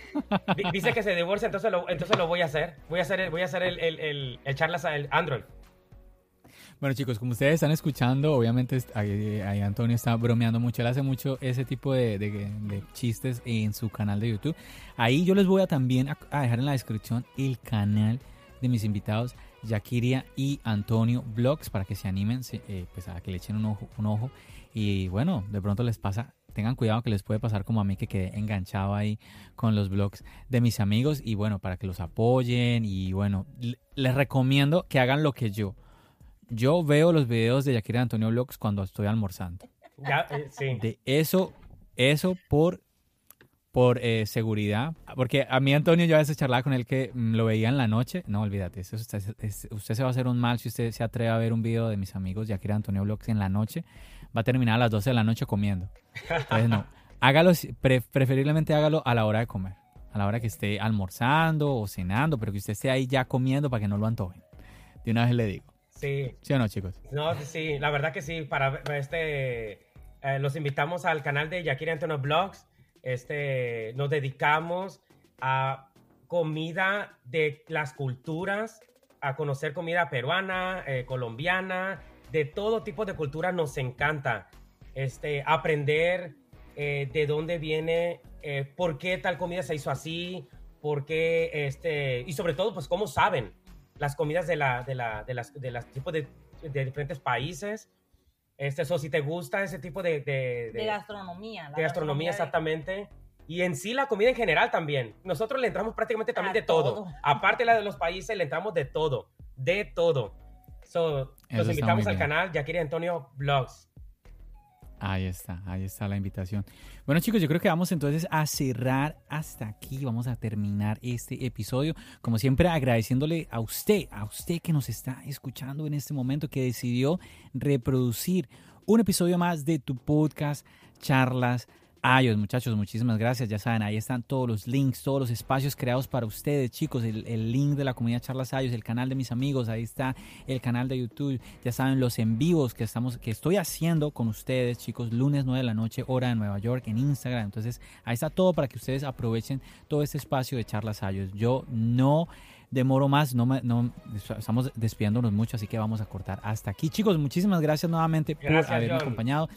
Di- Dice que se divorcia, entonces lo, entonces lo voy a hacer. Voy a hacer el, voy a hacer el, el, el, el charlas el Android. Bueno, chicos, como ustedes están escuchando, obviamente ahí, ahí Antonio está bromeando mucho. Él hace mucho ese tipo de, de- de chistes en su canal de YouTube. Ahí yo les voy a también a, a dejar en la descripción el canal de mis invitados. Yakiria y Antonio Blogs para que se animen, eh, pues a que le echen un ojo, un ojo. Y bueno, de pronto les pasa, tengan cuidado que les puede pasar como a mí que quedé enganchado ahí con los blogs de mis amigos. Y bueno, para que los apoyen. Y bueno, les recomiendo que hagan lo que yo. Yo veo los videos de Yakiria y Antonio Blogs cuando estoy almorzando. Ya, eh, sí. De eso, eso por por eh, seguridad. Porque a mí, Antonio, yo a veces charlaba con él que mm, lo veía en la noche. No, olvídate, usted, se va a hacer un mal si usted se atreve a ver un video de mis amigos, era Antonio Blogs en la noche. Va a terminar a las 12 de la noche comiendo. Entonces, no. Hágalo, preferiblemente hágalo a la hora de comer. A la hora que esté almorzando o cenando, pero que usted esté ahí ya comiendo para que no lo antojen. De una vez le digo. Sí. ¿Sí o no, chicos? No, sí, la verdad que sí. Para este, eh, los invitamos al canal de Yakira Antonio Blogs este, nos dedicamos a comida de las culturas, a conocer comida peruana, eh, colombiana, de todo tipo de cultura nos encanta. Este, aprender eh, de dónde viene, eh, por qué tal comida se hizo así, por qué, este, y sobre todo, pues cómo saben las comidas de, la, de, la, de las, de las tipos de, de diferentes países. Este, eso, si te gusta ese tipo de... De, gastronomía. de gastronomía, exactamente. Y en sí la comida en general también. Nosotros le entramos prácticamente también de todo. Aparte de la de los países, le entramos de todo. De todo. So, los invitamos al canal Yakiri Antonio Vlogs. Ahí está, ahí está la invitación. Bueno chicos, yo creo que vamos entonces a cerrar hasta aquí, vamos a terminar este episodio, como siempre agradeciéndole a usted, a usted que nos está escuchando en este momento, que decidió reproducir un episodio más de tu podcast, charlas Ayos, muchachos, muchísimas gracias. Ya saben, ahí están todos los links, todos los espacios creados para ustedes, chicos. El, link de la comunidad Charlas Ayos, el canal de mis amigos, ahí está el canal de YouTube. Ya saben, los en vivos que, estamos, que estoy haciendo con ustedes, chicos, lunes 9 de la noche, hora de Nueva York, en Instagram. Entonces, ahí está todo para que ustedes aprovechen todo este espacio de Charlas Ayos. Yo no demoro más, no, no estamos despidiéndonos mucho, así que vamos a cortar hasta aquí. Chicos, muchísimas gracias nuevamente por haberme acompañado.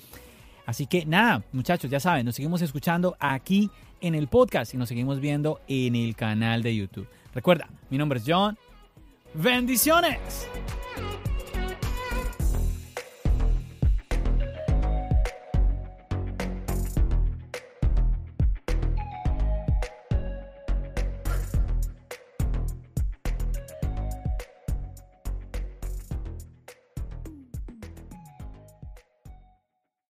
Así que nada, muchachos, ya saben, nos seguimos escuchando aquí en el podcast y nos seguimos viendo en el canal de YouTube. Recuerda, mi nombre es John. Bendiciones.